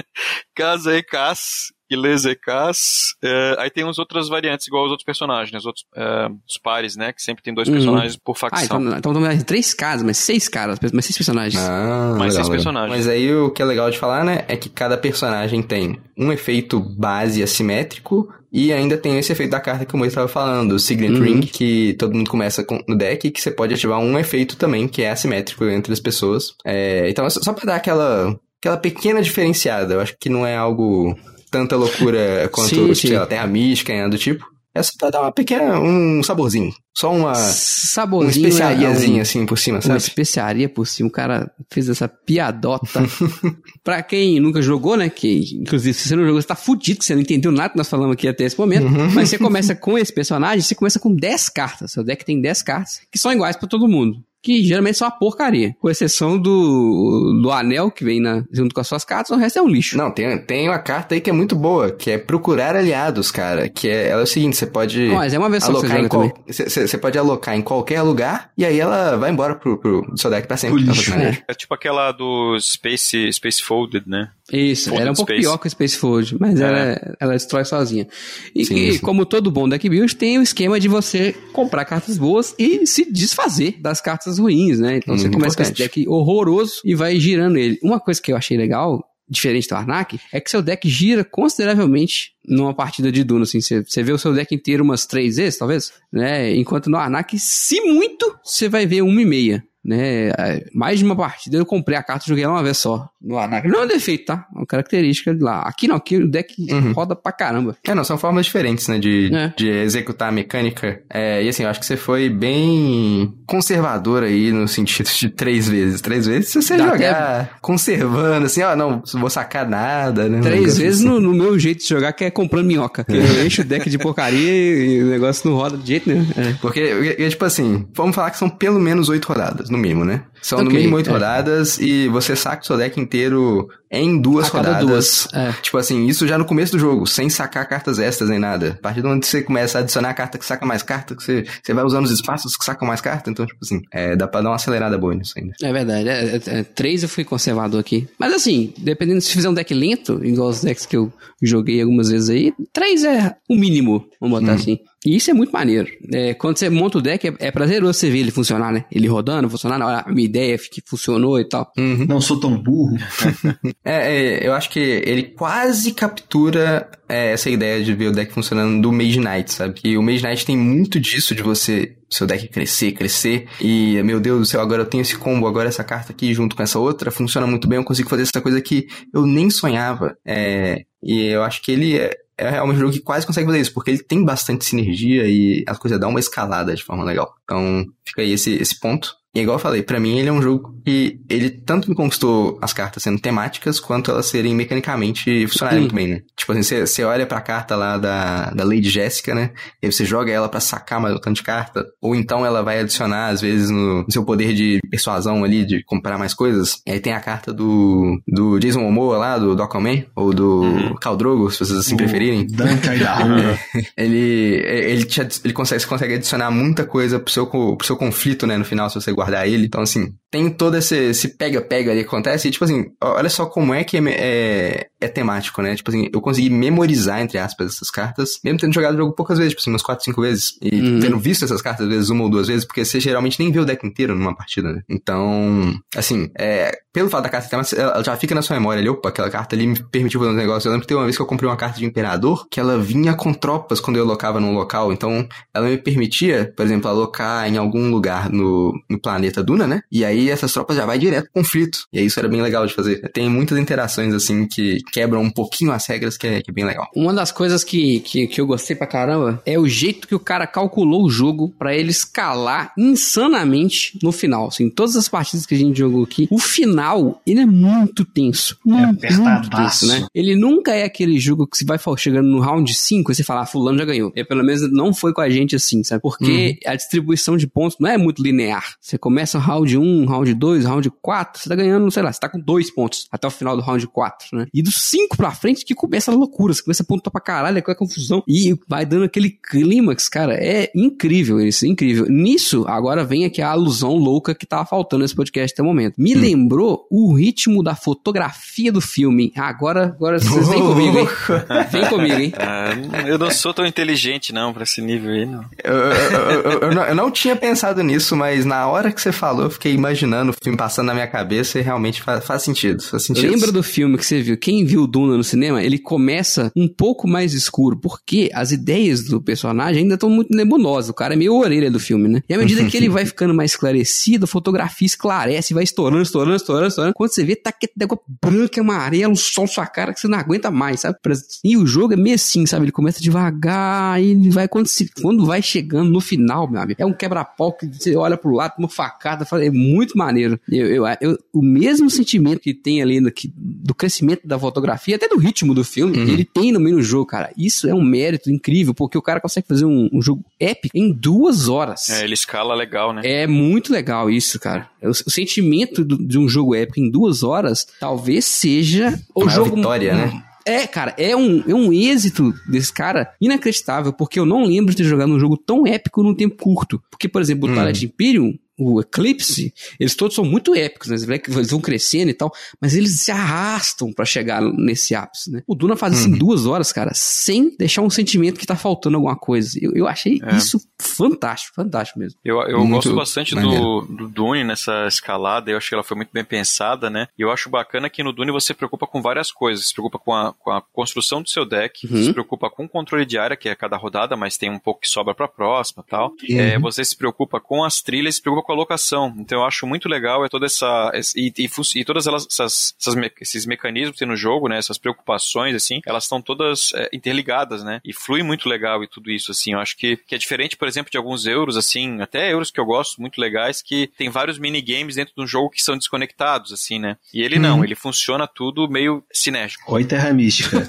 [LAUGHS] casa Ekas, Ilês Ekas. É, aí tem uns outras variantes, igual os outros personagens, né? Os outros é, os pares, né? Que sempre tem dois Uhum. personagens por Ah, facção. então, então tem três casas, mas seis caras, mas seis personagens. Ah, Mais seis legal. personagens. Mas aí o que é legal de falar, né, é que cada personagem tem um efeito base assimétrico e ainda tem esse efeito da carta que o Moisés estava falando, o Signet Uhum. Ring, que todo mundo começa com- no deck que você pode ativar um efeito também, que é assimétrico entre as pessoas. É, então, só só pra dar aquela, aquela pequena diferenciada, eu acho que não é algo tanta loucura quanto, Sim, tipo, sim. lá, Terra Mística e nada do tipo. É só pra dar uma pequena, um saborzinho. Só uma, uma Saborzinho. especiariazinha é, assim por cima, Uma sabe? especiaria por cima. O cara fez essa piadota. [LAUGHS] pra quem nunca jogou, né? Que, inclusive, se você não jogou, você tá fudido, que você não entendeu nada que nós falamos aqui até esse momento. Uhum. Mas você começa com esse personagem, você começa com 10 cartas. Seu deck tem 10 cartas, que são iguais pra todo mundo. Que geralmente são uma porcaria. Com exceção do, do anel que vem na, junto com as suas cartas, o resto é um lixo. Não, tem, tem uma carta aí que é muito boa, que é procurar aliados, cara. Que é, ela é o seguinte, você pode Mas é uma vez só que você alocar em você, pode alocar em qualquer lugar e aí ela vai embora pro, pro seu deck pra sempre. Pro lixo, maneiro. É tipo aquela do Space, Space Folded, né? Isso, Folded ela é um pouco Space. pior que o Space Fold, mas É. ela, ela destrói sozinha. E Sim, sim. como todo bom deck build, tem o esquema de você comprar cartas boas e se desfazer das cartas ruins, né? Então você Muito começa com esse importante. deck horroroso e vai girando ele. Uma coisa que eu achei legal, diferente do Arnak, é que seu deck gira consideravelmente numa partida de Duna, assim, você, você vê o seu deck inteiro umas três vezes, talvez, né? Enquanto no Arnak, se muito, você vai ver uma e meia. Né, É, mais de uma partida eu comprei a carta e joguei ela uma vez só. No. Não é um defeito, tá? É uma característica de lá. Aqui não, aqui o deck Uhum. roda pra caramba. É, não, são formas diferentes, né, de, É. de executar a mecânica. É, e assim, eu acho que você foi bem conservador aí no sentido de três vezes. Três vezes se você Dá jogar conservando, assim, ó, não vou sacar nada, né? Três vezes assim. no, no meu jeito de jogar, que é comprando minhoca. Que eu encho o deck de porcaria e o negócio não roda de jeito nenhum. É. Porque, porque, tipo assim, vamos falar que são pelo menos oito rodadas, no mínimo, né? São no Ok, mínimo oito é. rodadas e você saca o seu deck inteiro em duas A cada rodadas. duas, é. Tipo assim, isso já no começo do jogo, sem sacar cartas extras nem nada. A partir do momento que você começa a adicionar carta que saca mais carta, que você, você vai usando os espaços que sacam mais carta, então, tipo assim, é, dá pra dar uma acelerada boa nisso ainda. É verdade. É, é- é, três eu fui conservador aqui. Mas assim, dependendo se fizer um deck lento, igual os decks que eu joguei algumas vezes aí, três é o mínimo, vamos botar assim. E isso é muito maneiro. É, quando você monta o deck, é, é prazeroso você ver ele funcionar, né? Ele rodando, funcionando, olha, a minha ideia que funcionou e tal. Não sou tão burro. [LAUGHS] É, é, eu acho que ele quase captura é, essa ideia de ver o deck funcionando do Mage Knight, sabe? Que o Mage Knight tem muito disso de você, seu deck crescer, crescer, e meu Deus do céu, agora eu tenho esse combo, agora essa carta aqui junto com essa outra, funciona muito bem, eu consigo fazer essa coisa que eu nem sonhava. É, e eu acho que ele é, é um jogo que quase consegue fazer isso, porque ele tem bastante sinergia e a coisa dá uma escalada de forma legal. Então, fica aí esse, esse ponto. E igual eu falei, pra mim ele é um jogo que ele tanto me conquistou as cartas sendo temáticas, quanto elas serem mecanicamente funcionarem muito bem, né? Tipo assim, você, olha pra carta lá da, da Lady Jéssica, né? E aí você joga ela pra sacar mais um tanto de carta. Ou então ela vai adicionar, às vezes, no, no seu poder de persuasão ali, de comprar mais coisas. E aí tem a carta do, do Jason Momoa lá, do, do Aquaman, ou do Uhum. Khal Drogo, se vocês assim preferirem. Da rua. [LAUGHS] Ele, ele, te, ele consegue, consegue adicionar muita coisa pro seu, pro seu conflito, né, no final, se você guardar ele. Então, assim, tem todo esse pega-pega ali que acontece. E, tipo assim, olha só como é que é, é, é temático, né? Tipo assim, eu consegui memorizar, entre aspas, essas cartas, mesmo tendo jogado o jogo poucas vezes, tipo assim, umas 4, 5 vezes. E Uhum. tendo visto essas cartas, às vezes, uma ou duas vezes, porque você geralmente nem vê o deck inteiro numa partida, né? Então, assim, é, pelo fato da carta ter ela já fica na sua memória ali, opa, aquela carta ali me permitiu fazer um negócio. Eu lembro que teve uma vez que eu comprei uma carta de Imperador, que ela vinha com tropas quando eu alocava num local, então ela me permitia, por exemplo, alocar em algum lugar no, no planeta Duna, né? E aí essas tropas já vai direto pro conflito. E aí isso era bem legal de fazer. Tem muitas interações, assim, que quebram um pouquinho as regras, que é, que é bem legal. Uma das coisas que, que, que eu gostei pra caramba é o jeito que o cara calculou o jogo pra ele escalar insanamente no final. Assim, todas as partidas que a gente jogou aqui, o final, ele é muito tenso. Muito, muito tenso, né? Ele nunca é aquele jogo que você vai chegando no round 5 e você fala, ah, fulano já ganhou. E pelo menos não foi com a gente assim, sabe? Porque a distribuição de pontos não é muito linear. Você começa o round 1, round 2, round 4, você tá ganhando, sei lá, você tá com dois pontos até o final do round 4, né? E dos 5 pra frente que começa a loucura, você começa a pontuar pra caralho, é confusão. E vai dando aquele clímax, cara, é incrível isso, incrível. Nisso, agora vem aqui a alusão louca que tava faltando nesse podcast até o momento. Me lembrou o ritmo da fotografia do filme. Agora, agora vocês vêm comigo, hein? [LAUGHS] Vem comigo, hein? Ah, eu não sou tão inteligente, não, pra esse nível aí, não. Eu, eu- eu- eu- eu não, eu não tinha pensado nisso, mas na hora que você falou, eu fiquei imaginando o filme passando na minha cabeça e realmente faz, faz sentido. Faz sentido. Lembra do filme que você viu? Quem viu Duna no cinema, ele começa um pouco mais escuro, porque as ideias do personagem ainda estão muito nebulosa. O cara é meio orelha do filme, né? E à medida que ele [LAUGHS] vai ficando mais esclarecido, a fotografia esclarece, vai estourando, estourando, estourando, estourando. Quando você vê, tá aquele negócio branco, amarelo, sol sua cara que você não aguenta mais, sabe? E o jogo é meio assim, sabe? Ele começa devagar e ele vai quando, se, quando vai chegando no final, meu amigo. É um quebra-pau que você olha pro lado, uma facada, é muito maneiro. Eu, eu, eu, o mesmo sentimento que tem ali no, que, do crescimento da fotografia, até do ritmo do filme, uhum. ele tem no meio do jogo, cara. Isso é um mérito incrível, porque o cara consegue fazer um, um jogo épico em duas horas. É, ele escala legal, né? É muito legal isso, cara. O, o sentimento do, de um jogo épico em duas horas talvez seja o jogo. vitória, né? É, cara, é um, é um êxito desse cara inacreditável, porque eu não lembro de ter jogado um jogo tão épico num tempo curto. Porque, por exemplo, o hum. Twilight Imperium, o Eclipse, eles todos são muito épicos, né? Eles vão crescendo e tal, mas eles se arrastam para chegar nesse ápice, né? O Duna faz isso uhum. em duas horas, cara, sem deixar um sentimento que tá faltando alguma coisa. Eu, eu achei é. isso fantástico, fantástico mesmo. Eu, eu gosto bastante do, do Dune nessa escalada, eu acho que ela foi muito bem pensada, né? E eu acho bacana que no Dune você se preocupa com várias coisas. Se preocupa com a, com a construção do seu deck, uhum. se preocupa com o controle de área, que é cada rodada, mas tem um pouco que sobra pra próxima tal. Uhum. É, você se preocupa com as trilhas, se preocupa colocação. Então eu acho muito legal é toda essa e, e, e todas elas, essas, essas me, esses mecanismos que tem no jogo, né, essas preocupações assim, elas estão todas é, interligadas, né? E flui muito legal e tudo isso assim. Eu acho que, que é diferente, por exemplo, de alguns euros assim, até euros que eu gosto muito legais que tem vários minigames dentro de um jogo que são desconectados assim, né? E ele não, uhum. ele funciona tudo meio cinético. Oi Terra Mística. [LAUGHS]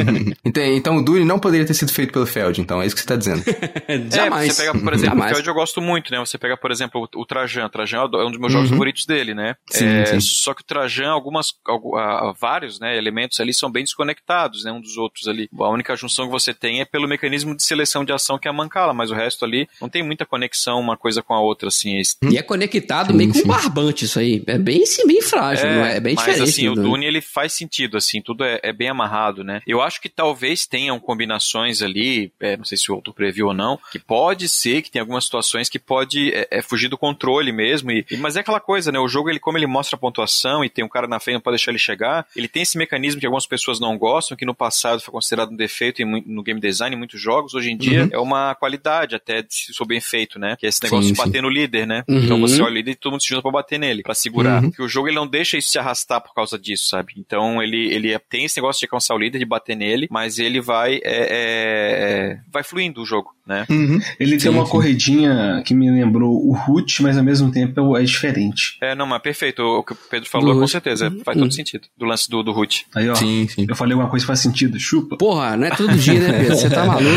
[LAUGHS] então, então o Dune não poderia ter sido feito pelo Feld, então é isso que você está dizendo. Jamais. [LAUGHS] É, você pega, por exemplo, Jamais. o Feld eu gosto muito, né? Você pega, por exemplo, o, Trajan. Trajan é um dos meus jogos uhum. favoritos dele, né? Sim, é, sim. Só que o Trajan, algumas, vários né, elementos ali são bem desconectados, né? Um dos outros ali. A única junção que você tem é pelo mecanismo de seleção de ação que é a Mancala, mas o resto ali não tem muita conexão uma coisa com a outra, assim. E é conectado sim, meio com um barbante isso aí. É bem, sim, bem frágil, é, é bem mas, diferente. Mas assim, o Dune ele faz sentido, assim, tudo é, é, bem amarrado, né? Eu acho que talvez tenham combinações ali, é, não sei se o outro previu ou não, que pode ser que tem algumas situações que pode é, é fugir do controle mesmo. E, mas é aquela coisa, né? O jogo, ele, como ele mostra a pontuação e tem um cara na frente, não pode deixar ele chegar, ele tem esse mecanismo que algumas pessoas não gostam, que no passado foi considerado um defeito em, no game design em muitos jogos, hoje em dia uhum. é uma qualidade até se for bem feito, né? Que é esse negócio sim, de bater sim. no líder, né? Uhum. Então você olha o líder e todo mundo se junta pra bater nele, pra segurar. Uhum. Porque o jogo ele não deixa isso se arrastar por causa disso, sabe? Então ele, ele tem esse negócio de alcançar o líder, de bater nele, mas ele vai é, é, vai fluindo o jogo né? Uhum. Ele sim, tem uma sim. corridinha que me lembrou o Mas ao mesmo tempo é diferente. É, não, mas perfeito. O que o Pedro falou, com certeza, uhum. faz todo sentido. Do lance do, do Root. Aí, ó. Sim, sim. Eu falei uma coisa que faz sentido, chupa. Porra, não é todo dia, né, [LAUGHS] Pedro? Você tá maluco?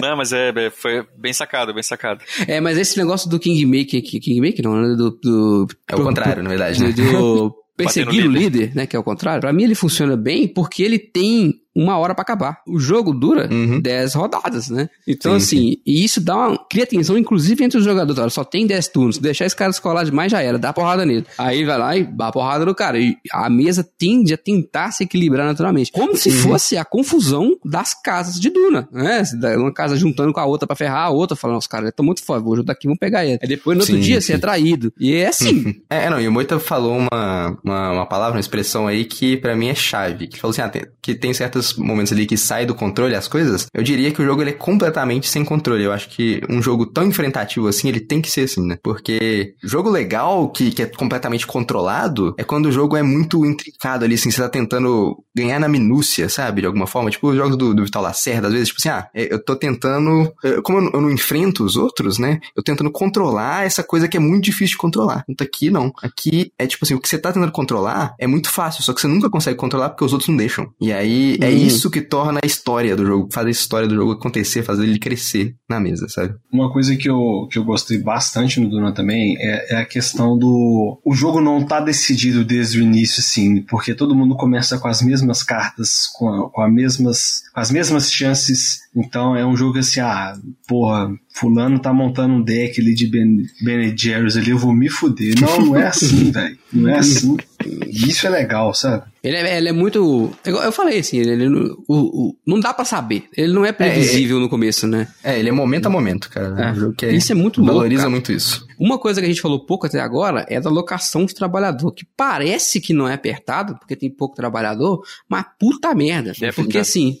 Não, mas é, é, foi bem sacado, bem sacado. É, mas esse negócio do Kingmaker, Kingmaker não, né? Do, do, é o contrário, na verdade, né? Do, [LAUGHS] perseguir o líder, né, que é o contrário, para mim ele funciona bem porque ele tem uma hora para acabar. O jogo dura uhum. 10 rodadas, né? Então, sim, assim, sim. e isso dá uma. cria tensão, inclusive, entre os jogadores. Olha, só tem 10 turnos. Deixar esse cara escolar demais já era, dá porrada nele. Aí vai lá e dá porrada no cara. E a mesa tende a tentar se equilibrar naturalmente. Como se uhum. fosse a confusão das casas de Duna, né? Uma casa juntando com a outra para ferrar, a outra falando, os caras estão muito foda, vou juntar aqui, vamos pegar ele. Aí depois no outro sim, dia você é traído. E é assim. [LAUGHS] é, não, e o Moita falou uma, uma, uma palavra, uma expressão aí que para mim é chave. Que falou assim, ah, tem, que tem certas momentos ali que sai do controle as coisas, eu diria que o jogo ele é completamente sem controle. Eu acho que um jogo tão enfrentativo assim, ele tem que ser assim, né? Porque jogo legal, que, que é completamente controlado, é quando o jogo é muito intricado ali, assim, você tá tentando ganhar na minúcia, sabe? De alguma forma. Tipo os jogos do, do Vital Lacerda, às vezes, tipo assim, ah, é, eu tô tentando. Como eu, eu não enfrento os outros, né? Eu tentando controlar essa coisa que é muito difícil de controlar. Então aqui não. Aqui é tipo assim, o que você tá tentando controlar é muito fácil, só que você nunca consegue controlar porque os outros não deixam. E aí é hum. isso que torna a história do jogo, faz a história do jogo acontecer, fazer ele crescer na mesa, sabe? Uma coisa que eu, que eu gostei bastante no Duna também é, é a questão do. O jogo não tá decidido desde o início, sim, porque todo mundo começa com as mesmas cartas, com, a, com, a mesmas, com as mesmas chances. Então é um jogo assim, ah, porra, fulano tá montando um deck ali de Ben, ben Jerry's ali, eu vou me fuder. Não, não é assim, [LAUGHS] velho. Não é assim. Isso é legal, sabe? Ele é, ele é muito. Eu falei assim, ele, o, o, não dá para saber. Ele não é previsível é, no começo, né? É, ele é momento a momento, cara. É. Que é, isso é muito valoriza louco, muito isso. Uma coisa que a gente falou pouco até agora é da locação de trabalhador, que parece que não é apertado, porque tem pouco trabalhador, mas puta merda. É porque verdade. assim,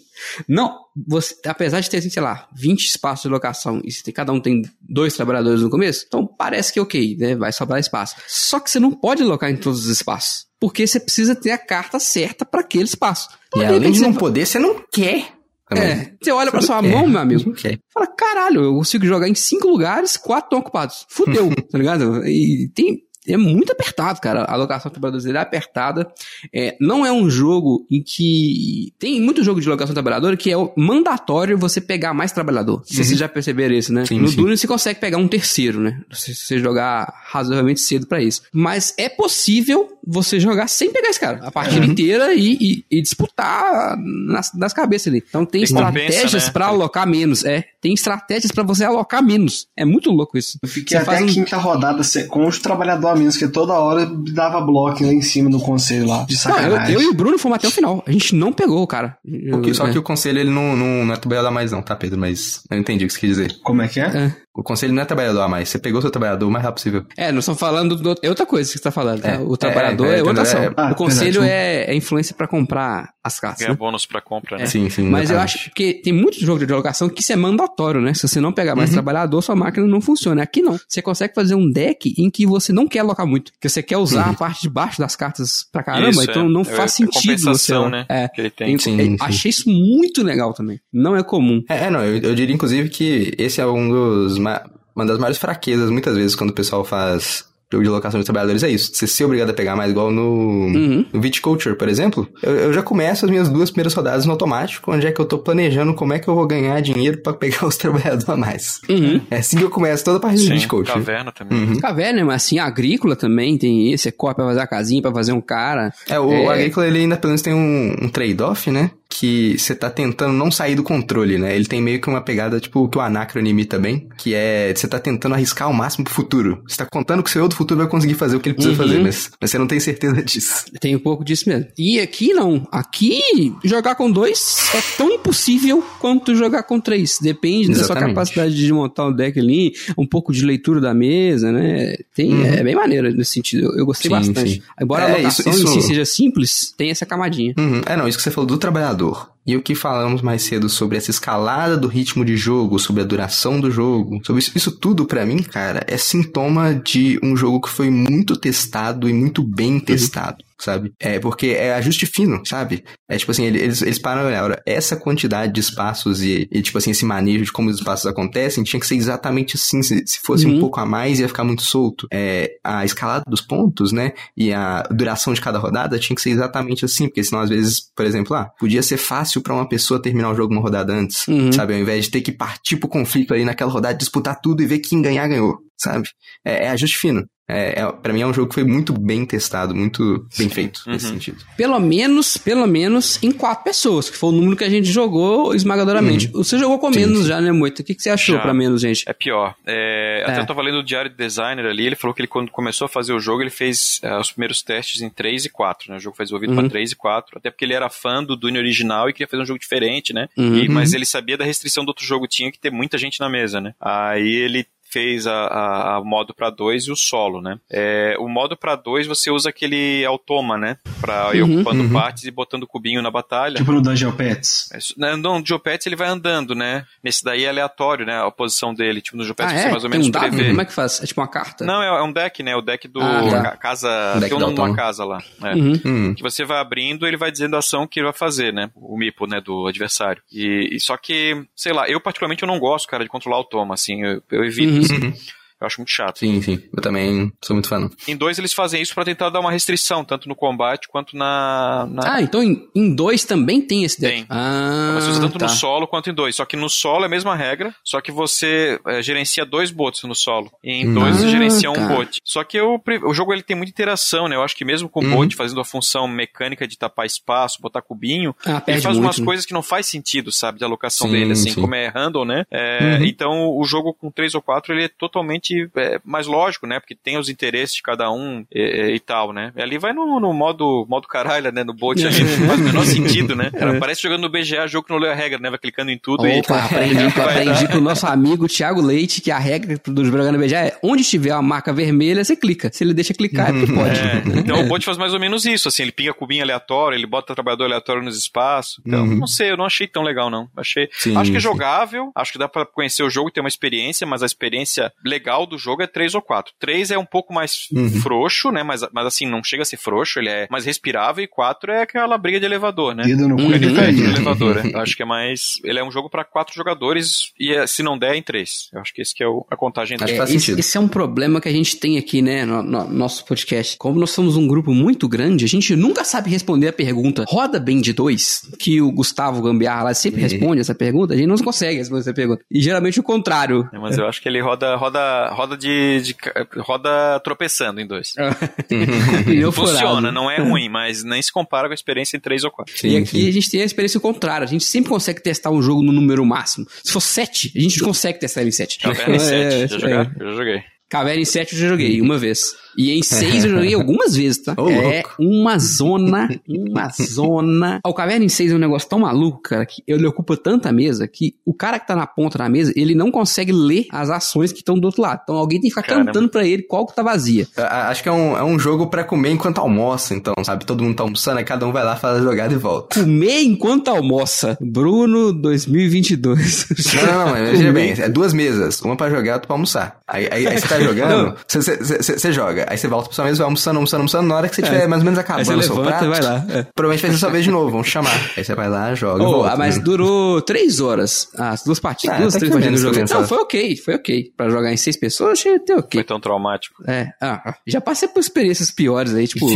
não, você, apesar de ter, sei lá, 20 espaços de locação e cada um tem dois trabalhadores no começo, então parece que é ok, né? Vai sobrar espaço. Só que você não pode locar em todos os espaços, porque você precisa ter a carta certa para aquele espaço. E além de não poder, você não quer. É, você olha pra sua não [LAUGHS] mão, meu amigo. Fala, caralho, eu consigo jogar em cinco lugares, quatro estão ocupados. Fudeu, [LAUGHS] tá ligado? E tem. É muito apertado, cara. A alocação de trabalhadores dele é apertada. É, não é um jogo em que. Tem muito jogo de locação de trabalhador que é o- mandatório você pegar mais trabalhador. Sei se vocês já perceberam isso, né? Sim, no sim. Dune você consegue pegar um terceiro, né? Se você jogar razoavelmente cedo pra isso. Mas é possível você jogar sem pegar esse cara. A partida inteira e, e- e disputar nas, nas cabeças ali. Então tem, Tem estratégias né? pra alocar menos. É, tem estratégias pra você alocar menos. É muito louco isso. Eu fiquei Você até faz a um- quinta rodada com os trabalhadores a menos, que toda hora dava bloco lá em cima do conselho lá. De Não, sacanagem. eu, eu e o Bruno fomos até o final. A gente não pegou o cara. O que- só É. que o conselho ele não, não, não é trabalhador a mais, não, tá, Pedro? Mas eu entendi o que você quis dizer. Como é que é? É. O conselho não é trabalhador a mais. Você pegou seu trabalhador o mais rápido possível. É, nós estamos falando de outra- é outra coisa que você tá falando. tá? É, o trabalhador é, é, é, outra entendeu? ação. É- ah, o conselho é, é influência pra comprar as cartas. Ganha né? bônus pra compra, né? Sim, sim. Mas eu acho que tem muito jogo de alocação que isso é mandatório, né? Se você não pegar mais Uhum. trabalhador, sua máquina não funciona. Aqui não. Você consegue fazer um deck em que você não quer alocar muito. Que você quer usar Uhum. a parte de baixo das cartas pra caramba, Isso, então é. não É- faz é sentido você. né? É. Que ele tem. Sim, sim. Achei isso muito legal também. Não é comum. É, é, não, eu, eu diria inclusive que esse é um dos ma- uma das maiores fraquezas, muitas vezes, quando o pessoal faz jogo de locação de trabalhadores, é isso. Você ser obrigado a pegar mais igual no, Uhum. no Viticulture, por exemplo. Eu, eu já começo as minhas duas primeiras rodadas no automático, onde é que eu tô planejando como é que eu vou ganhar dinheiro pra pegar [LAUGHS] os trabalhadores a mais. Uhum. É assim que eu começo toda a partida de Sim, Viticulture. caverna também. Uhum. Caverna, mas assim, agrícola também tem esse, é corre pra fazer a casinha, pra fazer um cara. É, o É. Agrícola, ele ainda pelo menos tem um, um trade-off, né? Que você tá tentando não sair do controle, né? Ele tem meio que uma pegada, tipo, que o Anacron imita bem, que é você tá tentando arriscar o máximo pro futuro. Você tá contando que o seu eu do futuro vai conseguir fazer o que ele precisa Uhum. fazer, mas, mas você não tem certeza disso. Tem um pouco disso mesmo. E aqui não. Aqui, jogar com dois é tão impossível quanto jogar com três. Depende da sua Exatamente. capacidade de montar o deck ali, um pouco de leitura da mesa, né? Tem, Uhum. É bem maneiro nesse sentido. Eu, gostei Sim, bastante. sim. Embora a É, locação isso- em si isso- seja simples, tem essa camadinha. Uhum. É, não, isso que você falou do trabalhador. E o que falamos mais cedo sobre essa escalada do ritmo de jogo, sobre a duração do jogo, sobre isso, isso tudo pra mim, cara, é sintoma de um jogo que foi muito testado e muito bem testado. Sabe? É porque é ajuste fino, sabe? É tipo assim, eles, eles param, olha, essa quantidade de espaços e, e, tipo assim, esse manejo de como os espaços acontecem tinha que ser exatamente assim. Se, se fosse Uhum. um pouco a mais, ia ficar muito solto. É, a escalada dos pontos, né? E a duração de cada rodada tinha que ser exatamente assim, porque senão, às vezes, por exemplo, ah, podia ser fácil pra uma pessoa terminar o jogo uma rodada antes, Uhum. sabe? Ao invés de ter que partir pro conflito aí naquela rodada, disputar tudo e ver quem ganhar, ganhou, sabe? É, é ajuste fino. É, é, pra mim é um jogo que foi muito bem testado, muito bem feito nesse Uhum. sentido. Pelo menos, pelo menos em quatro pessoas, que foi o número que a gente jogou esmagadoramente. Você jogou com Uhum. Sim, menos sim. já, né, Moita? O que, que você achou Já. pra menos, gente? É pior. É, É. Até eu tava lendo o diário do designer ali, ele falou que ele quando começou a fazer o jogo, ele fez é, os primeiros testes em 3 e 4, né? O jogo foi desenvolvido Uhum. pra 3 e 4, até porque ele era fã do Dune original e queria fazer um jogo diferente, né? Uhum. E- mas ele sabia da restrição do outro jogo, tinha que ter muita gente na mesa, né? Aí ele fez a, a- a modo pra 2 e o solo, né? É, o modo pra 2 você usa aquele automa, né? Pra ir Uhum, ocupando uhum. partes e botando cubinho na batalha. Tipo no Dungeon Pets. É, isso- né, No Joe Pets ele vai andando, né? Nesse daí é aleatório, né? A posição dele. Tipo, no Joe Pets Ah, você é? mais ou menos um prevê. Como é que faz? É tipo uma carta? Não, é, é um deck, né? O deck do Ah, tá. ca- casa. O deck tem do nome de uma Automa. casa lá. É. Uhum. Hum. Que você vai abrindo, ele vai dizendo a ação que ele vai fazer, né? O mipo, né? Do adversário. E, e só que, sei lá, eu particularmente eu não gosto, cara, de controlar o toma, assim. Eu, eu evito, Uhum. assim. Eu acho muito chato. Sim, sim. Eu também sou muito fã. não. Em dois eles fazem isso pra tentar dar uma restrição, tanto no combate quanto na. na... Ah, então em, em dois também tem esse deck? Tem. Ah, Você usa tanto tá. no solo quanto em dois. Só que no solo é a mesma regra, só que você é, gerencia dois bots no solo. E em dois você Ah, gerencia um bot. Só que eu o jogo ele tem muita interação, né? Eu acho que mesmo com o Uhum. bot fazendo a função mecânica de tapar espaço, botar cubinho, Ah, ele faz muito, umas né? coisas que não faz sentido, sabe? De alocação Sim, dele, assim, sim. como é random, né? É, Uhum. Então o jogo com três ou quatro ele é totalmente realmente é, mais lógico, né? Porque tem os interesses de cada um e, e tal, né? E ali vai no, no modo, modo caralho, né? No bot ali, não [LAUGHS] faz o menor sentido, né? Cara, parece jogando no BGA, jogo que não lê a regra, né? Vai clicando em tudo e. Opa, [LAUGHS] aprendi, com o nosso amigo Thiago Leite que a regra dos jogando no BGA é onde tiver a marca vermelha, você clica. Se ele deixa clicar, é porque pode. [LAUGHS] É, então o bot faz mais ou menos isso, assim, ele pinga cubinho aleatório, ele bota trabalhador aleatório nos espaços. Então, Uhum. não sei, eu não achei tão legal, não. Achei. Sim, acho que é sim. jogável, acho que dá pra conhecer o jogo e ter uma experiência, mas a experiência legal do jogo é 3 ou 4. 3 é um pouco mais Uhum. frouxo, né? Mas, mas assim, não chega a ser frouxo, ele é mais respirável, e 4 é aquela briga de elevador, né? Dedo no cu Uhum. é Ele perde no diferente. elevador, né? Acho que é mais. Ele é um jogo pra quatro jogadores e é, se não der, em três. Eu acho que esse que é o- a contagem É, faz esse, esse é um problema que a gente tem aqui, né, no, no nosso podcast. Como nós somos um grupo muito grande, a gente nunca sabe responder a pergunta roda bem de dois, que o Gustavo Gambiarra lá sempre responde essa pergunta, a gente não consegue responder essa pergunta. E geralmente o contrário. É, Mas eu acho que ele roda, roda, roda de, de roda tropeçando em dois. [LAUGHS] Pneu furado. Funciona, não é ruim, mas nem se compara com a experiência em três ou quatro. e aqui a gente tem a experiência contrária. A gente sempre consegue testar um jogo no número máximo. Se for 7, a gente consegue testar ele em 7. Caverna em sete, já, [LAUGHS] é. jogar? eu já joguei. Caverna em 7 eu já joguei uma vez. E em 6 eu joguei [LAUGHS] algumas vezes, tá? Ô, é louco. uma zona, uma zona. O Caverna em 6 é um negócio tão maluco, cara, que ele ocupa tanta mesa que o cara que tá na ponta da mesa, ele não consegue ler as ações que estão do outro lado. Então alguém tem que ficar Caramba. cantando pra ele qual que tá vazia. Acho que é um, é um jogo pra comer enquanto almoça, então, sabe? Todo mundo tá almoçando, aí cada um vai lá, faz a jogada e volta. Comer enquanto almoça. Bruno 2022. Não, não, não, mas [LAUGHS] veja bem, é duas mesas, uma pra jogar, outra pra almoçar. Aí, aí, aí você tá jogando, você, você joga, aí você volta pra sua mesa, vai almoçando, almoçando, almoçando, na hora que você tiver mais ou menos acabando o seu levanta prato, vai lá. É. provavelmente vai ser sua vez de novo, vão chamar. Aí você vai lá, joga e Oh, volta. ah, mas né? durou três horas. Ah, as duas partidas, Ah, duas, até três que foi partidas joguei. que eu Não, foi ok, foi ok. Pra jogar em seis pessoas, achei até ok. Foi tão traumático. É, ah, ah, já passei por experiências piores aí, tipo,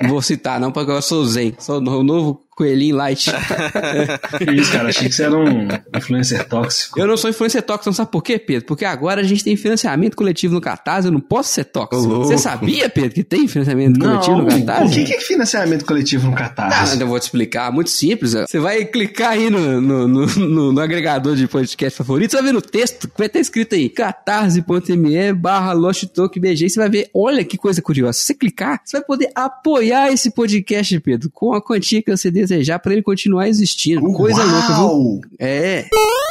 não [LAUGHS] vou citar não, porque eu sou zen, sou o no- novo coelhinho light. [LAUGHS] Que isso, cara? Achei que você era um influencer tóxico. Eu não sou influencer tóxico, não sabe por quê, Pedro? Porque agora a gente tem financiamento coletivo no Catarse, eu não posso ser tóxico. Ô. Você sabia, Pedro, que tem financiamento coletivo no Não, Catarse? o que que é financiamento coletivo no Ah, Catarse? eu vou te explicar, muito simples. ó. Você vai clicar aí no, no, no, no- no agregador de podcast favorito, você vai ver no texto que vai estar escrito aí catarse.me barra BG, você vai ver, olha que coisa curiosa. Se você clicar, você vai poder apoiar esse podcast, Pedro, com a quantia que você desejar para ele continuar existindo. Coisa louca, viu? Uau! É.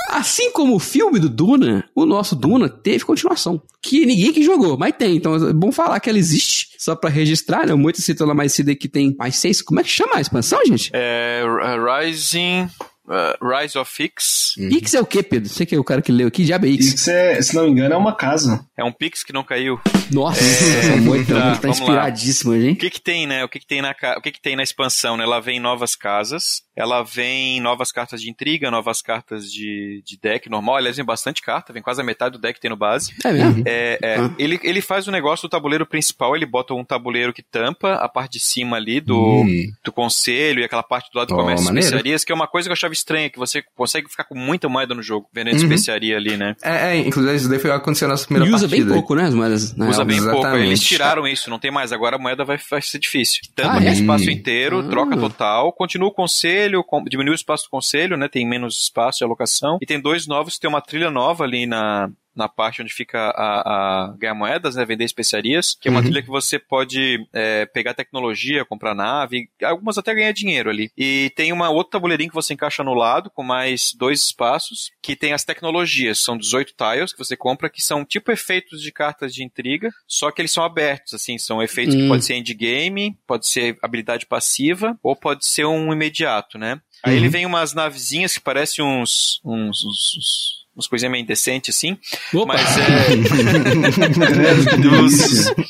Assim como o filme do Duna, o nosso Duna teve continuação. Que ninguém que jogou, mas tem. Então é bom falar que ela existe, só pra registrar, né? Muitos citam lá mais cedo que tem mais seis. Como é que chama a expansão, gente? É, R- Rising. uh, Rise of X. Pix é o quê, Pedro? Você que é o cara que leu aqui, diabo é X. Isso, é, se não me engano, é uma casa. É um Pix que não caiu. Nossa, [LAUGHS] essa moita Tá, tá, tá inspiradíssima, hein? O que que tem, né? O que que tem na, o que que tem na expansão, né? Ela vem novas casas, ela vem novas cartas de intriga, novas cartas de, de deck normal. Aliás, vem bastante carta, vem quase a metade do deck que tem no base. É mesmo? É, é, Ah. ele, ele faz o negócio do tabuleiro principal, ele bota um tabuleiro que tampa a parte de cima ali do, Hum. do conselho e aquela parte do lado do comércio de maneiro. especiarias, que é uma coisa que eu achava estranha, que você consegue ficar com muita moeda no jogo, vendendo Uhum. especiaria ali, né? É, é, inclusive isso daí foi o que aconteceu na nossa primeira. Bem pouco, né, as moedas? na Usa real. bem pouco. exatamente. Eles tiraram isso, não tem mais. Agora a moeda vai, vai ser difícil. Tampa Ah, é? espaço inteiro, Ah. troca total. Continua o conselho, com- diminui o espaço do conselho, né? Tem menos espaço de alocação. E tem dois novos, tem uma trilha nova ali na. Na parte onde fica a, a ganhar moedas, né? Vender especiarias, que é uma Uhum. trilha que você pode é, pegar tecnologia, comprar nave, algumas até ganhar dinheiro ali. E tem uma outro tabuleirinho que você encaixa no lado, com mais dois espaços, que tem as tecnologias. São 18 tiles que você compra, que são tipo efeitos de cartas de intriga, só que eles são abertos, assim, são efeitos que Hum. pode ser endgame, pode ser habilidade passiva, ou pode ser um imediato, né? Aí Uhum. ele vem umas navezinhas que parecem uns. uns, uns, uns umas coisinhas meio indecentes, assim. Opa! Mas é.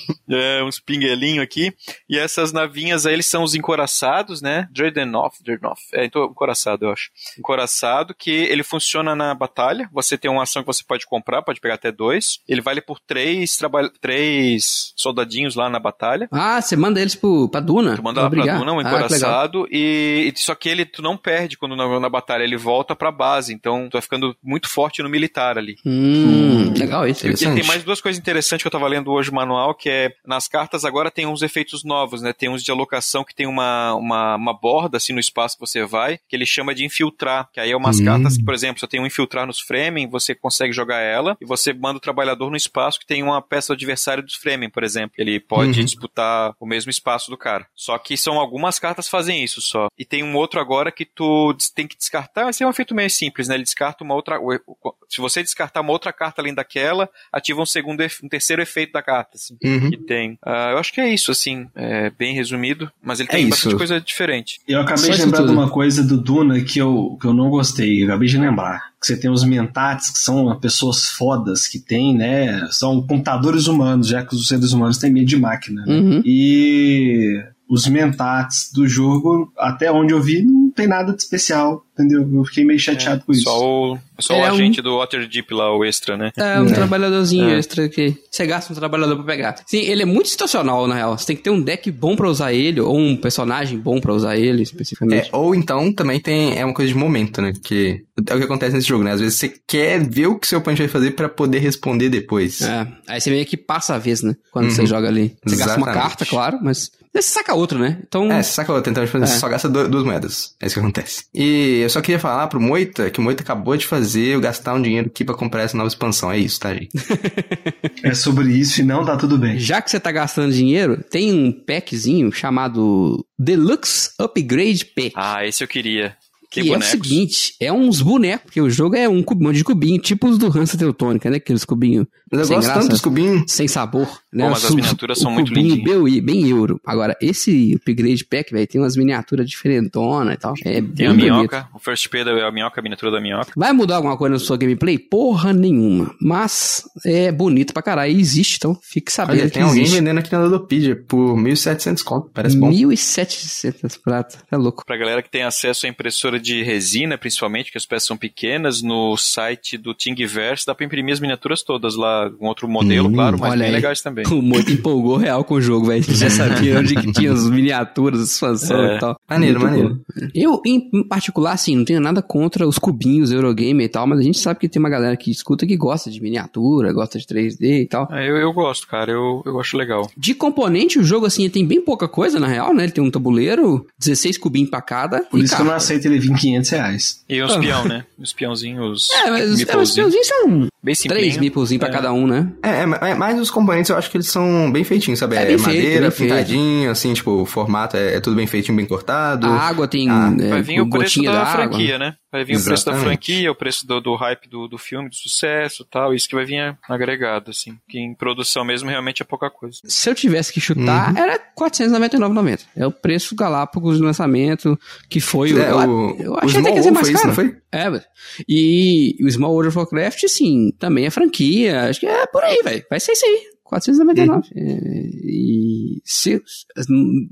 [LAUGHS] [LAUGHS] é, uns pinguelinhos aqui. E essas navinhas aí, eles são os encoraçados, né? Dreadnought, Dreadnought. É, então, encoraçado, eu acho. Encoraçado, que ele funciona na batalha. Você tem uma ação que você pode comprar, pode pegar até dois. Ele vale por três, traba... três soldadinhos lá na batalha. Ah, você manda eles pro, pra Duna? Tu manda lá pra? Duna, um Ah, encoraçado, e, e só que ele tu não perde quando na, na batalha, ele volta pra base, então tu vai ficando muito forte no militar ali. Hum, legal isso. E tem Interessante. mais duas coisas interessantes que eu tava lendo hoje no manual, que é nas cartas agora tem uns efeitos novos, né? Tem uns de alocação que tem uma, uma, uma borda assim no espaço que você vai, que ele chama de infiltrar, que aí é umas Hum. cartas que, por exemplo, eu tenho um infiltrar nos framing, você consegue jogar ela e você manda o trabalhador no espaço que tem uma peça do adversário dos framing, por exemplo. Ele pode Uhum. disputar o mesmo espaço do cara. Só que são algumas cartas que fazem isso só. E tem um outro agora que tu tem que descartar, esse é um efeito meio simples, né? Ele descarta uma outra. Se você descartar uma outra carta além daquela, ativa um segundo, um terceiro efeito da carta, assim. Uhum. Tem. Ah, eu acho que é isso, assim, é bem resumido, mas ele É tem isso. bastante coisa diferente. Eu acabei Só de lembrar de uma coisa do Duna que eu, que eu não gostei. Eu acabei de lembrar. Que você tem os mentats, que são pessoas fodas que tem, né? São computadores humanos, já que os seres humanos têm medo de máquina. né? Uhum. E os mentats do jogo, até onde eu vi, não tem nada de especial, entendeu? Eu fiquei meio chateado com isso. Só o, só Ele o é um- agente do Waterdeep lá, o extra, né? É um É. trabalhadorzinho É. extra que você gasta um trabalhador pra pegar. Sim, ele é muito situacional, na real. Você tem que ter um deck bom pra usar ele, ou um personagem bom pra usar ele, É, especificamente. ou então também tem é uma coisa de momento, né? Que é o que acontece nesse jogo, né? Às vezes você quer ver o que seu oponente vai fazer pra poder responder depois. É. Aí você meio que passa a vez, né? Quando Uhum. você joga ali. Você gasta uma Exatamente. carta, claro, mas você saca outra, né? Então. É, você saca outra, então tipo, você É. só gasta du- duas moedas. É isso que acontece. E eu só queria falar pro Moita que o Moita acabou de fazer eu gastar um dinheiro aqui pra comprar essa nova expansão. É isso, tá, gente? [LAUGHS] É sobre isso e não tá tudo bem. Já que você tá gastando dinheiro, tem um packzinho chamado Deluxe Upgrade Pack. Ah, esse eu queria. Que Que é o seguinte, é uns bonecos, porque o jogo é um monte de cubinho, tipo os do Hansa Teutônica, né? Aqueles cubinhos Mas eu Sem gosto graça. tanto dos cubinhos. sem sabor, né? Pô, mas Os- as miniaturas são o muito cubinho bem, bem euro. Agora, esse upgrade pack, velho, tem umas miniaturas diferentonas e tal. É Tem a bonito. minhoca, o first P é a minhoca, a miniatura da minhoca. Vai mudar alguma coisa na sua gameplay? Porra nenhuma. Mas é bonito pra caralho e existe, então fique sabendo Olha, que tem alguém existe. vendendo aqui na Ludopedia por 1.700 conto. Parece bom. 1.700 prata. É louco. Pra galera que tem acesso à impressora de resina, principalmente, que as peças são pequenas, no site do Thingiverse dá pra imprimir as miniaturas todas lá, um outro modelo, Hum, claro, mas olha bem aí. legais também. O Moito [LAUGHS] empolgou real com o jogo, velho. Já sabia onde que tinha as miniaturas, as expansões É. e tal. Maneiro, Muito maneiro. bom. Eu, em em particular, assim, não tenho nada contra os cubinhos Eurogame e tal, mas a gente sabe que tem uma galera que escuta que gosta de miniatura, gosta de 3D e tal. Ah, eu, eu gosto, cara, eu, eu acho legal. De componente, o jogo, assim, tem bem pouca coisa, na real, né? Ele tem um tabuleiro, 16 cubinhos pra cada. Por e isso que eu não aceito ele vir 500 reais. E os Ah. peão, né? Os peãozinhos. É, mas os meeplezinhos. peãozinhos são Bem 3 simplinho. meeplezinhos pra É. cada um, né? É, é, é, mas os componentes eu acho que eles são bem feitinhos, sabe? É É, feito, madeira, feito. pintadinho, assim, tipo, o formato é, é tudo bem feitinho, bem cortado. A água tem Ah, é, Vai vir o preço da, d'água. franquia, né? Vai vir o preço da Exatamente. franquia, o preço do, do hype do, do filme, do sucesso e tal. Isso que vai vir agregado, assim. Que em produção mesmo realmente é pouca coisa. Se eu tivesse que chutar, era 499,90. É o preço Galápagos de lançamento, que foi o. É, eu, o, eu o achei até Small que ia ser mais foi isso, caro. não foi? É, velho. E o Small World of Warcraft, sim, também é franquia. Acho que é por aí, velho. Vai ser isso aí. 499. Uhum. É, e se,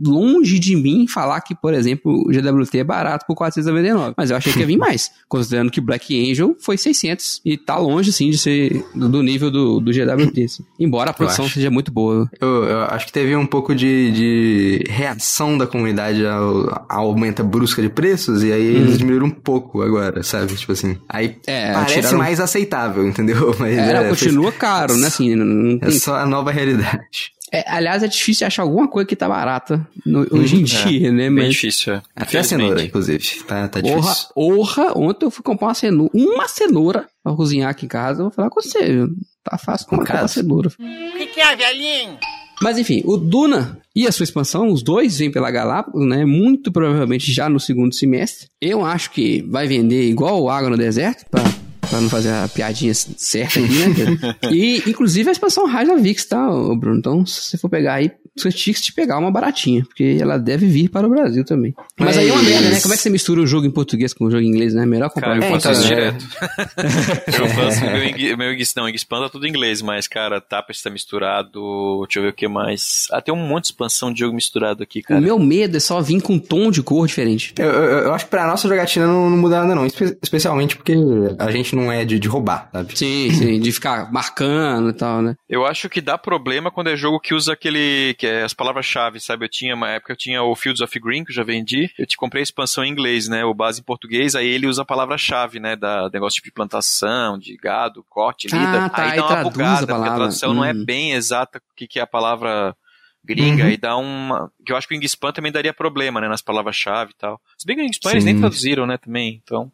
longe de mim falar que, por exemplo, o GWT é barato por 499. Mas eu achei que ia vir [LAUGHS] mais. Considerando que Black Angel foi 600. E tá longe, assim, de ser do, nível do, do GWT. assim. Embora a produção seja muito boa. Eu, eu acho que teve um pouco de, de reação da comunidade ao, aumento brusca de preços, e aí eles diminuíram um pouco agora, sabe? Tipo assim. Aí É, parece tiraram- mais aceitável, entendeu? [LAUGHS] Mas É, é, continua caro, né? Assim, não- não É tem- só a nova realidade. é, aliás, é difícil achar alguma coisa que tá barata no- hoje em dia, né? Mas, difícil, é. Até a cenoura, inclusive. Tá, tá difícil. porra, ontem eu fui comprar uma cenoura, uma cenoura pra cozinhar aqui em casa. Eu vou falar com você, viu? tá fácil Com comprar uma casa? cenoura. O que, que é, velhinho? Mas enfim, o Duna e a sua expansão, os dois vêm pela Galápagos, né? Muito provavelmente já no segundo semestre. Eu acho que vai vender igual água no deserto, pra, pra não fazer a piadinha certa aqui, né? [LAUGHS] e, inclusive, a expansão Rise of Vix, tá, Bruno? Então, se você for pegar aí, você tinha que te pegar uma baratinha, porque ela deve vir para o Brasil também. Mas aí é uma merda, né? Como é que você mistura o jogo em português com o jogo em inglês, né? Melhor comprar Cara, eu em faço português. isso é. direto. [LAUGHS] eu faço meu, Ing- meu Ing- não, Ingispan tá tudo em inglês, mas, cara, Tapestry tá misturado, deixa eu ver o que mais. Ah, tem um monte de expansão de jogo misturado aqui, O cara. meu medo é só vir com um tom de cor diferente. Eu, eu, eu acho que pra nossa jogatina não, não muda nada, não. Espe- especialmente porque a gente não é de, de roubar, sabe? Sim, sim, de ficar marcando e tal, né? Eu acho que dá problema quando é jogo que usa aquele. que é as palavras-chave, sabe? Eu tinha, uma época eu tinha o Fields of Green, que eu já vendi, eu te comprei a expansão em inglês, né? O base em português, aí ele usa a palavra-chave, né? Da negócio de plantação, de gado, corte, lida. Ah, tá, aí aí dá uma traduz a bugada, porque a tradução não é Hum. bem exata o que, que é a palavra gringa Uhum. e dá uma. Que eu acho que o Wingspan também daria problema, né? Nas palavras-chave e tal. Se bem que o Wingspan eles nem traduziram, né? Também, então.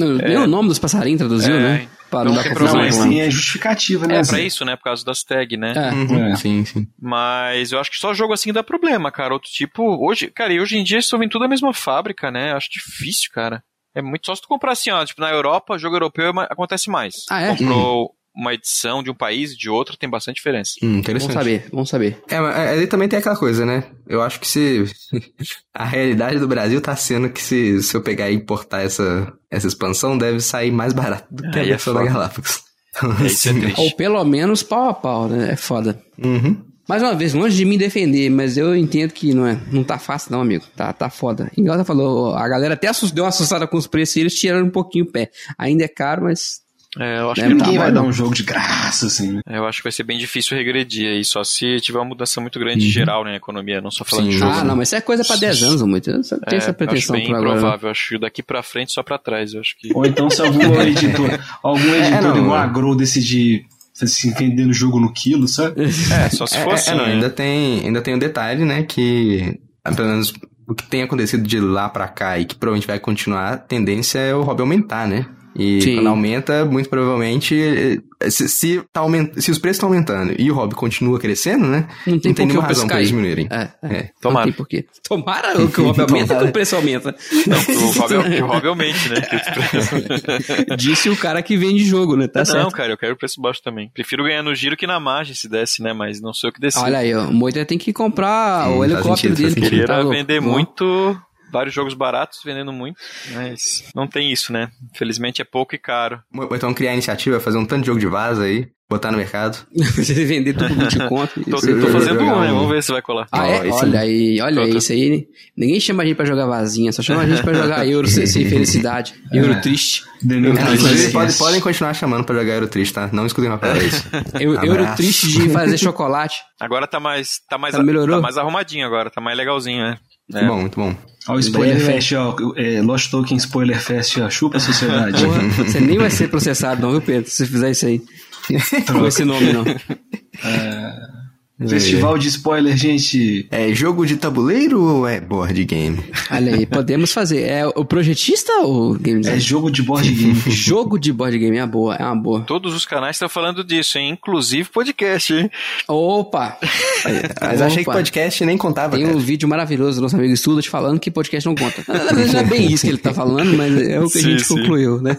Não, Nem o nome dos passarinhos traduziu, É, né? Para não não dar Não, confusão. mas tem a justificativa, né? É pra isso, né? Por causa das tags, né? É. Uhum, É. Sim, sim. Mas eu acho que só jogo assim dá problema, cara. Outro tipo, hoje, cara, e hoje em dia eles estão vendo tudo da mesma fábrica, né? Eu acho difícil, cara. É muito só se tu comprar assim, ó, tipo, na Europa, jogo europeu é acontece mais. Ah, é? Comprou uma edição de um país e de outro, tem bastante diferença. Hum, Vamos interessante. saber, vamos saber. É, mas ali também tem aquela coisa, né? Eu acho que se. [LAUGHS] a realidade do Brasil tá sendo que se, se eu pegar e importar essa, essa expansão, deve sair mais barato do que a Aí é versão da foda. Galápagos. [LAUGHS] Então, É, é assim, triste. Ou pelo menos pau a pau, né? É foda. uhum. Mais uma vez, longe de me defender, mas eu entendo que não é, não tá fácil não, amigo. Tá, tá foda. Igual você falou, a galera até assust- deu uma assustada com os preços e eles tiraram um pouquinho o pé. Ainda é caro, mas É, eu acho É, que tá Ninguém vai dar um jogo de graça, assim, né? eu acho que vai ser bem difícil regredir aí, só se tiver uma mudança muito grande Uhum. geral né, na economia, não só falando Sim. de jogo. Ah, né? não, mas isso é coisa pra 10 anos, muito. Eu não tenho É, essa acho pretensão bem por agora. não. improvável, acho que daqui pra frente só pra trás, eu acho que. Ou então se algum [LAUGHS] editor, algum editor não, igual é. a Grow decidir assim, vendendo jogo no quilo, sabe? É, só se É, for é, assim. é, não, né? ainda tem, ainda tem o detalhe, né, que pelo menos o que tem acontecido de lá pra cá e que provavelmente vai continuar, a tendência é o hobby aumentar, né? E Sim. quando aumenta, muito provavelmente, eh, se, se, tá aument... se os preços estão aumentando e o hobby continua crescendo, né? Não tem por que nenhuma o razão cair. eles diminuírem. É, é. É. Tomara. Não tem porquê. Tomara que o hobby [LAUGHS] aumenta que o preço aumenta. Não, que o hobby, que o hobby aumente, né? [LAUGHS] Disse o cara que vende jogo, né? Tá não, certo. cara, eu quero o preço baixo também. Prefiro ganhar no giro que na margem se desse, né? Mas não sou eu que decido. Olha aí, ó, o Moita tem que comprar Sim, o helicóptero sentido, dele. sentido. Queria tá vender muito, vários jogos baratos, vendendo muito, mas não tem isso, né? Infelizmente é pouco e caro. Então criar a iniciativa, fazer um tanto de jogo de vaza aí, botar no mercado. [LAUGHS] Você vender tudo por de conta. Tô, tô fazendo jogar um, né? Vamos ver se vai colar. Ah, é? Olha aí, olha Tô, tô. isso aí. Ninguém chama a gente pra jogar vazinha, só chama a gente pra [LAUGHS] jogar euro sem, sem felicidade. Euro É. triste. É, pode- podem continuar chamando pra jogar Euro Triste, tá? Não escutem uma palavra isso. [LAUGHS] Eu-. Euro triste de fazer chocolate. Agora tá mais, tá mais, Tá, melhorou? tá mais arrumadinho agora, tá mais legalzinho, né? Muito bom, muito bom. Ó, o Spoiler Daí, Fest, ó. É, Lost Token Spoiler Fest, ó. Chupa a sociedade. Você nem vai ser processado, não, viu, Pedro? Se você fizer isso aí. Com esse nome, não. Festival de spoiler, gente. É jogo de tabuleiro ou é board game? Olha aí, podemos fazer. É o projetista ou game É design? jogo de board game. [LAUGHS] Jogo de board game é uma boa, é uma boa. Todos os canais estão falando disso, hein? Inclusive podcast, hein? Opa! Mas eu achei que Opa. podcast nem contava, Tem cara. um vídeo maravilhoso do nosso amigo Estuda te falando que podcast não conta. Na verdade, não é bem isso que ele tá falando, mas é o que a Sim, gente sim. concluiu, né?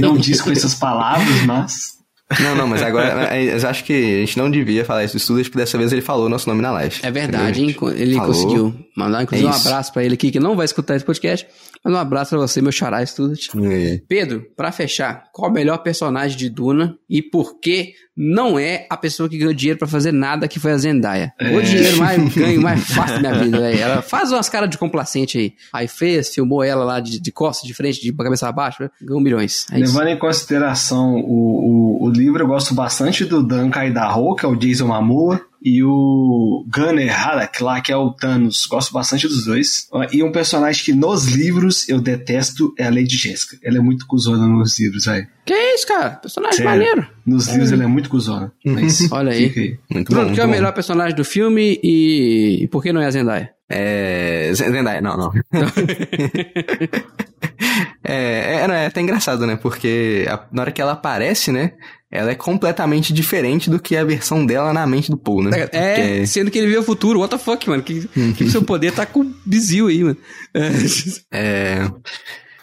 Não diz com essas palavras, mas. Não, não, mas agora é, eu acho que a gente não devia falar isso do estúdio, porque dessa vez ele falou o nosso nome na live. É verdade, hein? Ele Falou. conseguiu mandar, inclusive, É um abraço pra ele aqui, que não vai escutar esse podcast, mas um abraço pra você, meu xará Student. É. Pedro, pra fechar, qual o melhor personagem de Duna e por que não é a pessoa que ganhou dinheiro pra fazer nada que foi a Zendaya? É. O dinheiro mais ganho mais fácil da minha vida, velho. Ela faz umas caras de complacente aí. Aí fez, filmou ela lá de, de costas, de frente, de cabeça abaixo, ganhou milhões. É isso. Levando em consideração o, o, o livro, eu gosto bastante do Dan Kaidaho, que é o Jason Momoa, e o Gunner Halleck lá, que é o Thanos. Gosto bastante dos dois. E um personagem que nos livros eu detesto é a Lady Jessica. Ela é muito cuzona nos livros, velho. Que isso, cara? Personagem Sério. maneiro. Nos livros ela é muito cuzona. Mas [LAUGHS] Olha aí. fica aí. Muito Bruno, bom, que é o melhor personagem do filme e, e por que não é a Zendaya? É. Zendaya, não, não. [LAUGHS] [LAUGHS] é, é, não, é até engraçado, né? Porque a- na hora que ela aparece, né? Ela é completamente diferente do que a versão dela na mente do Paul, né? É, Que sendo que ele vê o futuro. What the fuck, mano? Que, que o seu poder tá com bizil aí, mano. É. É,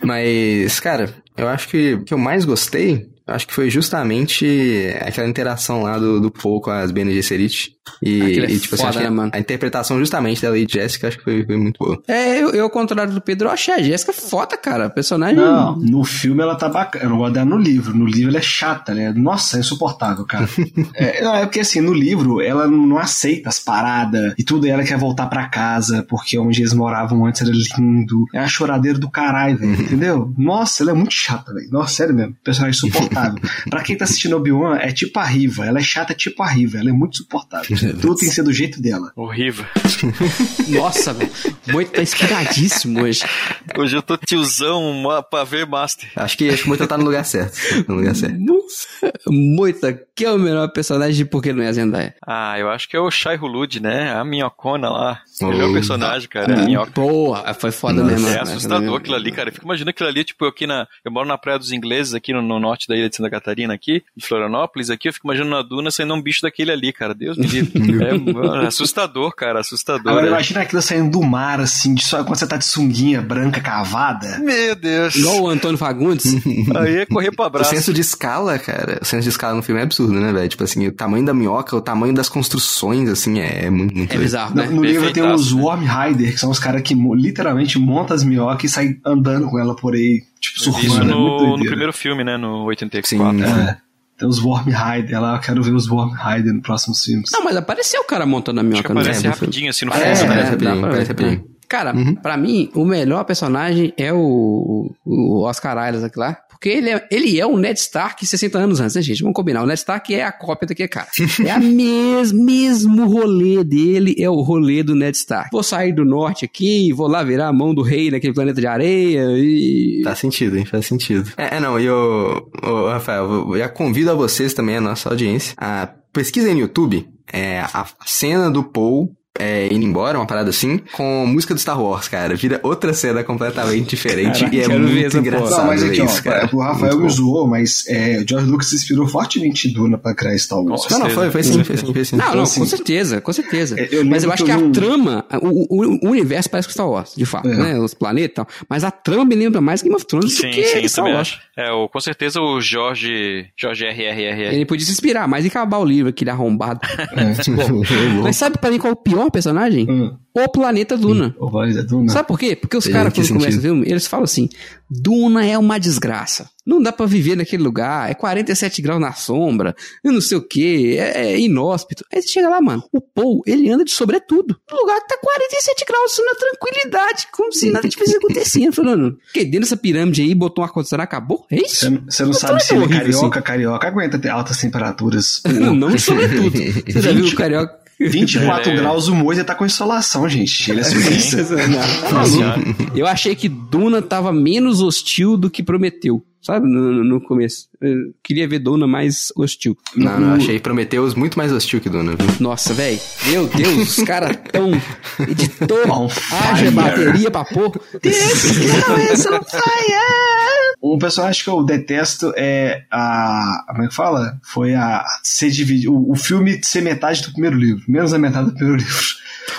mas, cara, eu acho que o que eu mais gostei, acho que foi justamente aquela interação lá do, do Paul com as Bene Gesserit. E, Aquilo é e, tipo foda, assim, acho que né, mano? a interpretação justamente da Lady Jessica, acho que foi, foi muito boa. É, eu, eu, ao contrário do Pedro, eu achei a Jéssica foda, cara. Personagem. Não, no filme ela tá bacana. Eu não gosto dela no livro. No livro ela é chata, né? Nossa, é insuportável, cara. [LAUGHS] é, não, é porque assim, no livro ela não aceita as paradas e tudo. E ela quer voltar pra casa porque onde eles moravam antes era lindo. É a choradeira do caralho, velho. Entendeu? Nossa, ela é muito chata, velho. Nossa, sério mesmo. Personagem insuportável. Pra quem tá assistindo Obi-Wan, é tipo a Riva. Ela é chata tipo a Riva. Ela é muito insuportável. Tudo tem que ser do jeito dela. Horrível. Nossa, velho. Moita tá inspiradíssimo hoje. Hoje eu tô tiozão pra ver Master. Acho que, acho que o Moita tá no lugar certo. No lugar certo. Moita, que é o melhor personagem de Por que não é a Zendaya? Ah, eu acho que é o Shai Hulud, né? A minhocona lá. Oh. Melhor personagem, cara. É a minhoca. Boa, foi foda Nossa. mesmo. É né? assustador aquilo ali, cara. Fica imaginando aquilo ali, tipo, eu aqui na. Eu moro na Praia dos Ingleses, aqui no, no norte da ilha de Santa Catarina, aqui, de Florianópolis, aqui, eu fico imaginando na duna saindo um bicho daquele ali, cara. Deus me livre. [LAUGHS] é mano, assustador, cara. Assustador. Agora é. imagina aquilo saindo do mar, assim, de só quando você tá de sunguinha branca cavada. Meu Deus. Igual o Antônio Fagundes. [LAUGHS] Aí é correr pra O abraço. senso de escala, cara, o senso de escala no filme é absurdo, né, velho? Tipo assim, o tamanho da minhoca, o tamanho das construções, assim, é, é muito, muito É bizarro, No, né? no livro tem os né? Worm Rider, que são os caras que literalmente montam as minhocas e saem andando com ela por aí, tipo, Isso surfando. é muito no, no doideira. primeiro filme, né? No 84. Sim. É. Tem os Worm Rider lá, eu quero ver os Worm Rider nos próximos filmes. Não, mas apareceu o cara montando a Acho que minhoca no aparece filme. rapidinho assim no É, fundo, É, né? Parece rapidinho, dá pra parece ver. rapidinho. Cara, pra mim, o melhor personagem é o, o Oscar Isaac lá. Porque ele é, ele é o Ned Stark 60 anos antes, né, gente? Vamos combinar. O Ned Stark é a cópia daquele cara. É a [LAUGHS] mes, mesmo rolê dele, é o rolê do Ned Stark. Vou sair do norte aqui, vou lá virar a mão do rei naquele planeta de areia e... Faz sentido, hein? Faz sentido. É, é, não, e eu, Rafael, eu já convido a vocês também, a nossa audiência, a pesquisem no YouTube é, a cena do Paul é, indo embora, uma parada assim, com música do Star Wars, cara. Vira outra cena completamente diferente Caraca, e é muito engraçado Não, mas aqui, ó, isso, cara. o Rafael Muito me bom. zoou, mas é, George Lucas se inspirou fortemente em Duna pra criar Star Wars. Não, não, foi, foi sim, foi sim, foi sim. Não, não, assim, com certeza, com certeza. é, eu mas eu acho que que eu a trama, o, o- o universo parece com Star Wars, de fato, É. né? Os planetas e tal. Mas a trama me lembra mais Game of Thrones Sim, do que sim, Star Wars. É, o, com certeza o Jorge. Jorge RRR. Ele podia se inspirar, mas e acabar o livro, aquele arrombado. É. [LAUGHS] mas sabe pra mim qual é o pior personagem? Hum, O Planeta Duna. o Vale da Duna. Sabe por quê? Porque os caras, que quando começam o filme, eles falam assim: Duna é uma desgraça. Não dá pra viver naquele lugar. É 47 graus na sombra. Eu não sei o quê. É, é inóspito. Aí você chega lá, mano. O Paul, ele anda de sobretudo. No lugar que tá 47 graus, na tranquilidade. Como se nada tivesse acontecendo. Falando, que dentro dessa pirâmide aí, botou um ar-condicionado, acabou? É isso? Você não- Você não sabe se ele é carioca, carioca aguenta ter altas temperaturas. Não, não de [LAUGHS] sobretudo. Você já viu o carioca? 24 É. graus, o Moisa tá com insolação, gente. Ele é suíço. Tá maluco. Eu achei que Duna tava menos hostil do que prometeu, sabe? No, no- no começo. Eu queria ver Duna mais hostil. Não, não, achei Prometheus muito mais hostil que Duna, viu? Nossa, velho. Meu Deus, os caras tão. Editor, haja bateria pra pôr. Um personagem que eu detesto é a. Como é que fala? Foi a. Ser dividido. O, o filme ser metade do primeiro livro. Menos a metade do primeiro livro.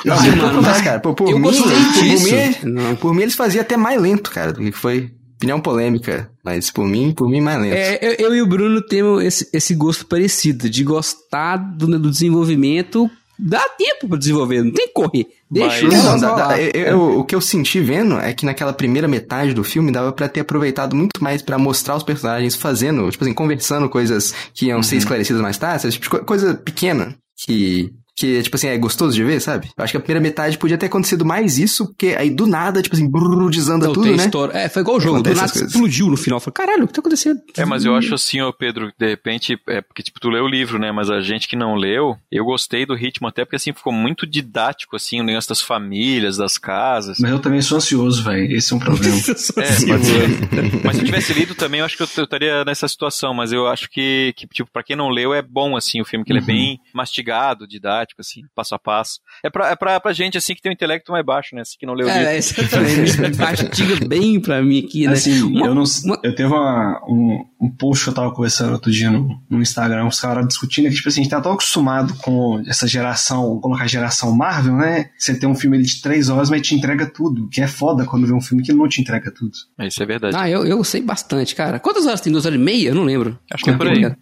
Mano, que Mas, acontece, cara, por, por eu mim, por mim, Não. por mim eles faziam até mais lento, cara, do que foi. Opinião polêmica, mas por mim, por mim mais lento. É, eu, eu e o Bruno temos esse, esse gosto parecido, de gostar do, do desenvolvimento. Dá tempo pra desenvolver, não tem que correr. Deixa Mas- o Não, dá- dá- eu- eu- o que eu senti vendo é que naquela primeira metade do filme dava pra ter aproveitado muito mais pra mostrar os personagens fazendo, tipo assim, conversando coisas que iam ser esclarecidas mais tarde? Tipo, coisa pequena que que tipo assim é gostoso de ver, sabe? Eu acho que a primeira metade podia ter acontecido mais isso, porque aí do nada, tipo assim, brrr, desanda Não, tudo, tem né? história. É, foi igual o jogo. Do nada explodiu no final. Falei, caralho, o que tá acontecendo? É, mas eu acho assim, ô Pedro, de repente, é porque tipo, tu leu o livro, né? Mas a gente que não leu, eu gostei do ritmo até porque assim ficou muito didático, assim, o negócio das famílias, das casas. Mas eu também sou ansioso, velho. Esse é um problema. [LAUGHS] É, ser. Mas se eu tivesse lido também, eu acho que eu estaria nessa situação. Mas eu acho que, que tipo, pra quem não leu, é bom, assim, o filme, que ele é bem mastigado, didático, assim, passo a passo. É pra, é pra, pra gente, assim, que tem um intelecto mais baixo, né? Assim, que não leu o livro. É, exatamente. [LAUGHS] Mastiga bem pra mim aqui, né? Assim, Uma- eu não. uma- Eu teve uma, um, um post que eu tava conversando outro dia no, no Instagram, os caras discutindo que, tipo assim, a gente tá tão acostumado com essa geração, colocar geração Marvel, né? Você tem um filme ali de três horas, mas te entrega tudo. Que é foda quando vê um filme que não te entrega tudo. Isso é verdade. Ah, eu, eu sei bastante, cara. Quantas horas tem? Duas horas e meia? Eu não lembro. Acho que é por aí.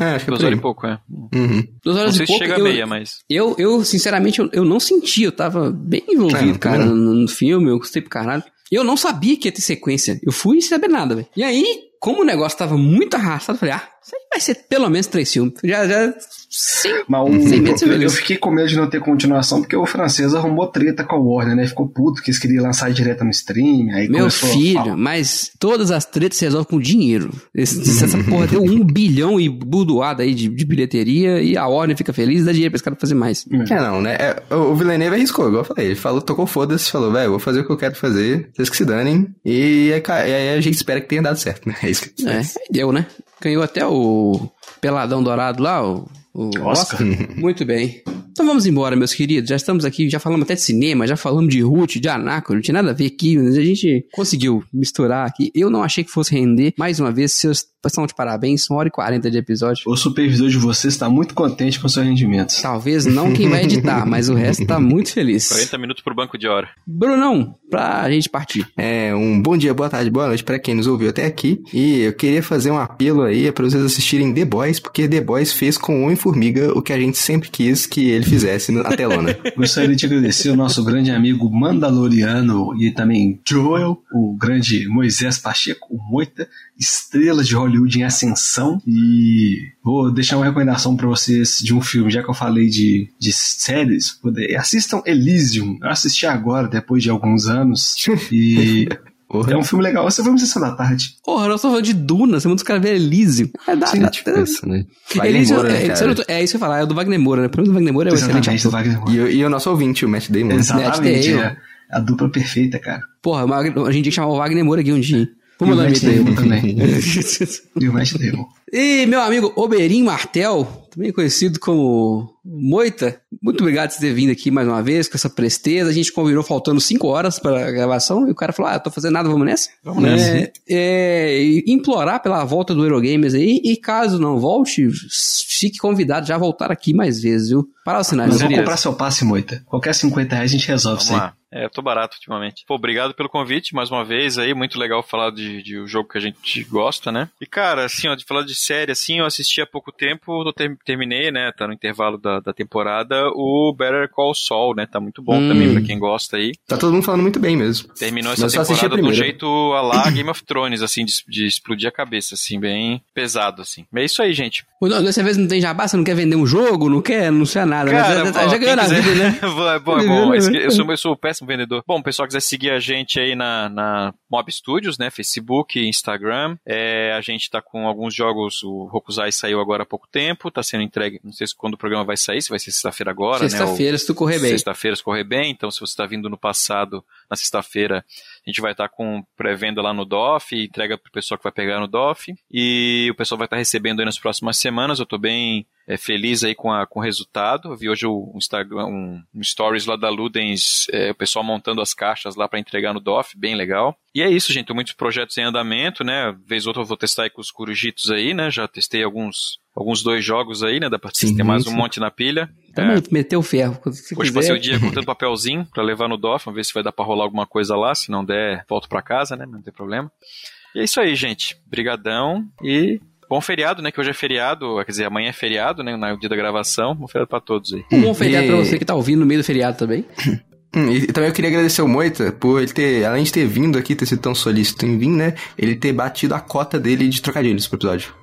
É, acho que é Duas horas e pouco, é. Uhum. Duas horas Não sei e se pouco. chega a eu, meia, mas. eu, eu, sinceramente, eu, eu não senti. Eu tava bem envolvido, É, cara, no, no filme. Eu gostei pro caralho. Eu não sabia que ia ter sequência. Eu fui sem saber nada, velho. E aí, como o negócio tava muito arrastado, eu falei, ah, isso aí vai ser pelo menos três filmes. Já, já, sim. Mas o- Sem medo eu, eu fiquei com medo de não ter continuação, porque o francês arrumou treta com a Warner, né? Ficou puto que eles queriam lançar direto no stream. Aí Meu filho, mas todas as tretas se resolvem com dinheiro. Esse- essa porra deu um bilhão e budoada aí de, de bilheteria e a Warner fica feliz e dá dinheiro pra esse cara fazer mais. É, não, né? É, o Villeneuve arriscou, igual eu falei. Ele falou, tocou foda-se, falou, velho, vou fazer o que eu quero fazer, vocês que se danem. E e aí a gente espera que tenha dado certo, né? Isso que É, deu, né? Ganhou até o Peladão Dourado lá, o, o Oscar. Muito bem. Então vamos embora, meus queridos. Já estamos aqui, já falamos até de cinema, já falamos de Ruth, de Anaco, não tinha nada a ver aqui, mas a gente conseguiu misturar aqui. Eu não achei que fosse render. Mais uma vez, seus estão de parabéns, uma hora e quarenta de episódio. O supervisor de vocês está muito contente com seus rendimentos. Talvez não quem vai editar, mas o resto tá muito feliz. 40 minutos pro banco de hora. Brunão, pra gente partir. É, um bom dia, boa tarde, boa noite pra quem nos ouviu até aqui. E eu queria fazer um apelo aí pra vocês assistirem The Boys, porque The Boys fez com o Homem-Formiga o que a gente sempre quis que ele fizesse na telona. [LAUGHS] Gostaria de agradecer o nosso grande amigo Mandaloriano e também Joel, o grande Moisés Pacheco, o Moita, estrela de Hollywood em ascensão. E vou deixar uma recomendação para vocês de um filme, já que eu falei de, de séries. Assistam Elysium. Eu assisti agora, depois de alguns anos. E [LAUGHS] Porra. é um filme legal. Você foi uma sessão da tarde. Porra, nós estamos falando de Duna, você manda os caras ver Elysium. É, dá, dá, tipo isso, né? Wagner Elysium, Moura, né, é, não- é isso que eu ia falar, é o do Wagner Moura, né? Pelo menos o Wagner Moura é um excelente do. Wagner Moura. E, o- e o nosso ouvinte, o Matt Damon. Exatamente, Damon. é a dupla perfeita, cara. Porra, a gente tinha que chamar o Wagner Moura aqui um dia. hein? E Vamos o mandar Matt Damon também. [LAUGHS] E o Matt Damon. E meu amigo Oberin Martel, também conhecido como Moita, muito obrigado por você ter vindo aqui mais uma vez, com essa presteza. A gente combinou faltando cinco horas para a gravação e o cara falou: Ah, eu tô fazendo nada, vamos nessa? Vamos nessa. É, é, e implorar pela volta do Eurogames aí, e caso não volte, fique convidado já a voltar aqui mais vezes, viu? Para os sinais. Mas né? vou comprar seu passe, Moita. Qualquer 50 reais a gente resolve Vamos isso aí. É, eu tô barato ultimamente. Pô, obrigado pelo convite mais uma vez aí. Muito legal falar de, de um jogo que a gente gosta, né? E, cara, assim, ó, de falar de série, assim, eu assisti há pouco tempo, eu ter- terminei, né? Tá no intervalo da, da temporada, o Better Call Saul, né? Tá muito bom Hum. também pra quem gosta aí. Tá todo mundo falando muito bem mesmo. Terminou Mas essa temporada do jeito a lá Game of Thrones, assim, de, de explodir a cabeça, assim, bem pesado, assim. Mas é isso aí, gente. Dessa vez não tem jabá, você não quer vender um jogo, não quer anunciar nada, né? Cara, Você ó, já ganhou na quiser- vida, né? [LAUGHS] é bom, é bom. [LAUGHS] Esse- Eu sou, eu sou um péssimo vendedor. Bom, o pessoal quiser seguir a gente aí na, na Mob Studios, né? Facebook, Instagram. É, a gente tá com alguns jogos. O Hokusai saiu agora há pouco tempo. Tá sendo entregue. Não sei se quando o programa vai sair, se vai ser sexta-feira agora, né? Sexta-feira, se tu correr bem. Sexta-feira, se correr bem. Então, se você está vindo no passado, na sexta-feira, a gente vai estar com pré-venda lá no DOF, entrega pro pessoal que vai pegar no DOF. E o pessoal vai estar recebendo aí nas próximas semanas. Eu tô bem é, feliz aí com, a, com o resultado. Eu vi hoje o Instagram, um, um stories lá da Ludens, é, o pessoal montando as caixas lá para entregar no DOF, bem legal. E é isso, gente. Muitos projetos em andamento, né? Vez ou outra eu vou testar aí com os Corujitos aí, né? Já testei alguns, alguns dois jogos aí, né? Dá pra Sim, ter mais um sim. monte na pilha. Também É. meteu o ferro. Quando você Hoje quiser. passei o dia cortando papelzinho pra levar no DOF, vamos ver se vai dar pra rolar alguma coisa lá. Se não der, volto pra casa, né? Não tem problema. E é isso aí, gente. Brigadão e bom feriado, né? Que hoje é feriado, quer dizer, amanhã é feriado, né? No dia da gravação. Bom feriado pra todos aí. Um bom feriado E- pra você que tá ouvindo no meio do feriado também. [COUGHS] E também eu queria agradecer o Moita por ele ter, além de ter vindo aqui, ter sido tão solícito em vir, né? Ele ter batido a cota dele de trocadilhos pro episódio.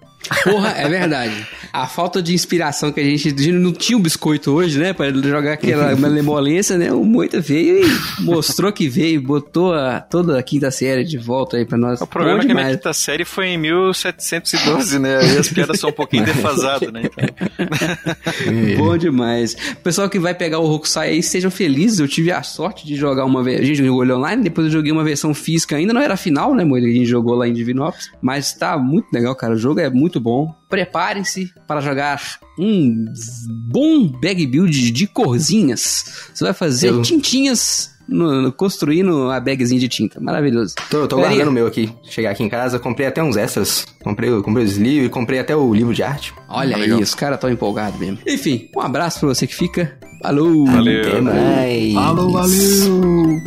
Porra, é verdade. A falta de inspiração que a gente, a gente não tinha o biscoito hoje, né? Pra jogar aquela [LAUGHS] malemolência, né? O Moita veio e mostrou que veio, botou a, toda a quinta série de volta aí pra nós. O problema Bom é que a minha quinta série foi em 1712, né? Aí as piadas são um pouquinho defasadas, né? Então, [LAUGHS] Bom demais. Pessoal que vai pegar o Hokusai aí, sejam felizes. Eu tive a sorte de jogar uma vez. A gente jogou ele online, depois eu joguei uma versão física ainda. Não era a final, né, Moida? que A gente jogou lá em Divinópolis. Mas tá muito legal, cara. O jogo é muito bom. Preparem-se para jogar um bom bag build de corzinhas. Você vai fazer Eu- tintinhas. no- no- construindo a bagzinha de tinta. Maravilhoso. Tô, tô guardando o meu aqui. Chegar aqui em casa, comprei até uns extras. Comprei, comprei os livros e comprei até o livro de arte. Olha Tá aí, os caras tão empolgados mesmo. Enfim, um abraço pra você que fica. Falou! Valeu. Até mais. Falou, valeu!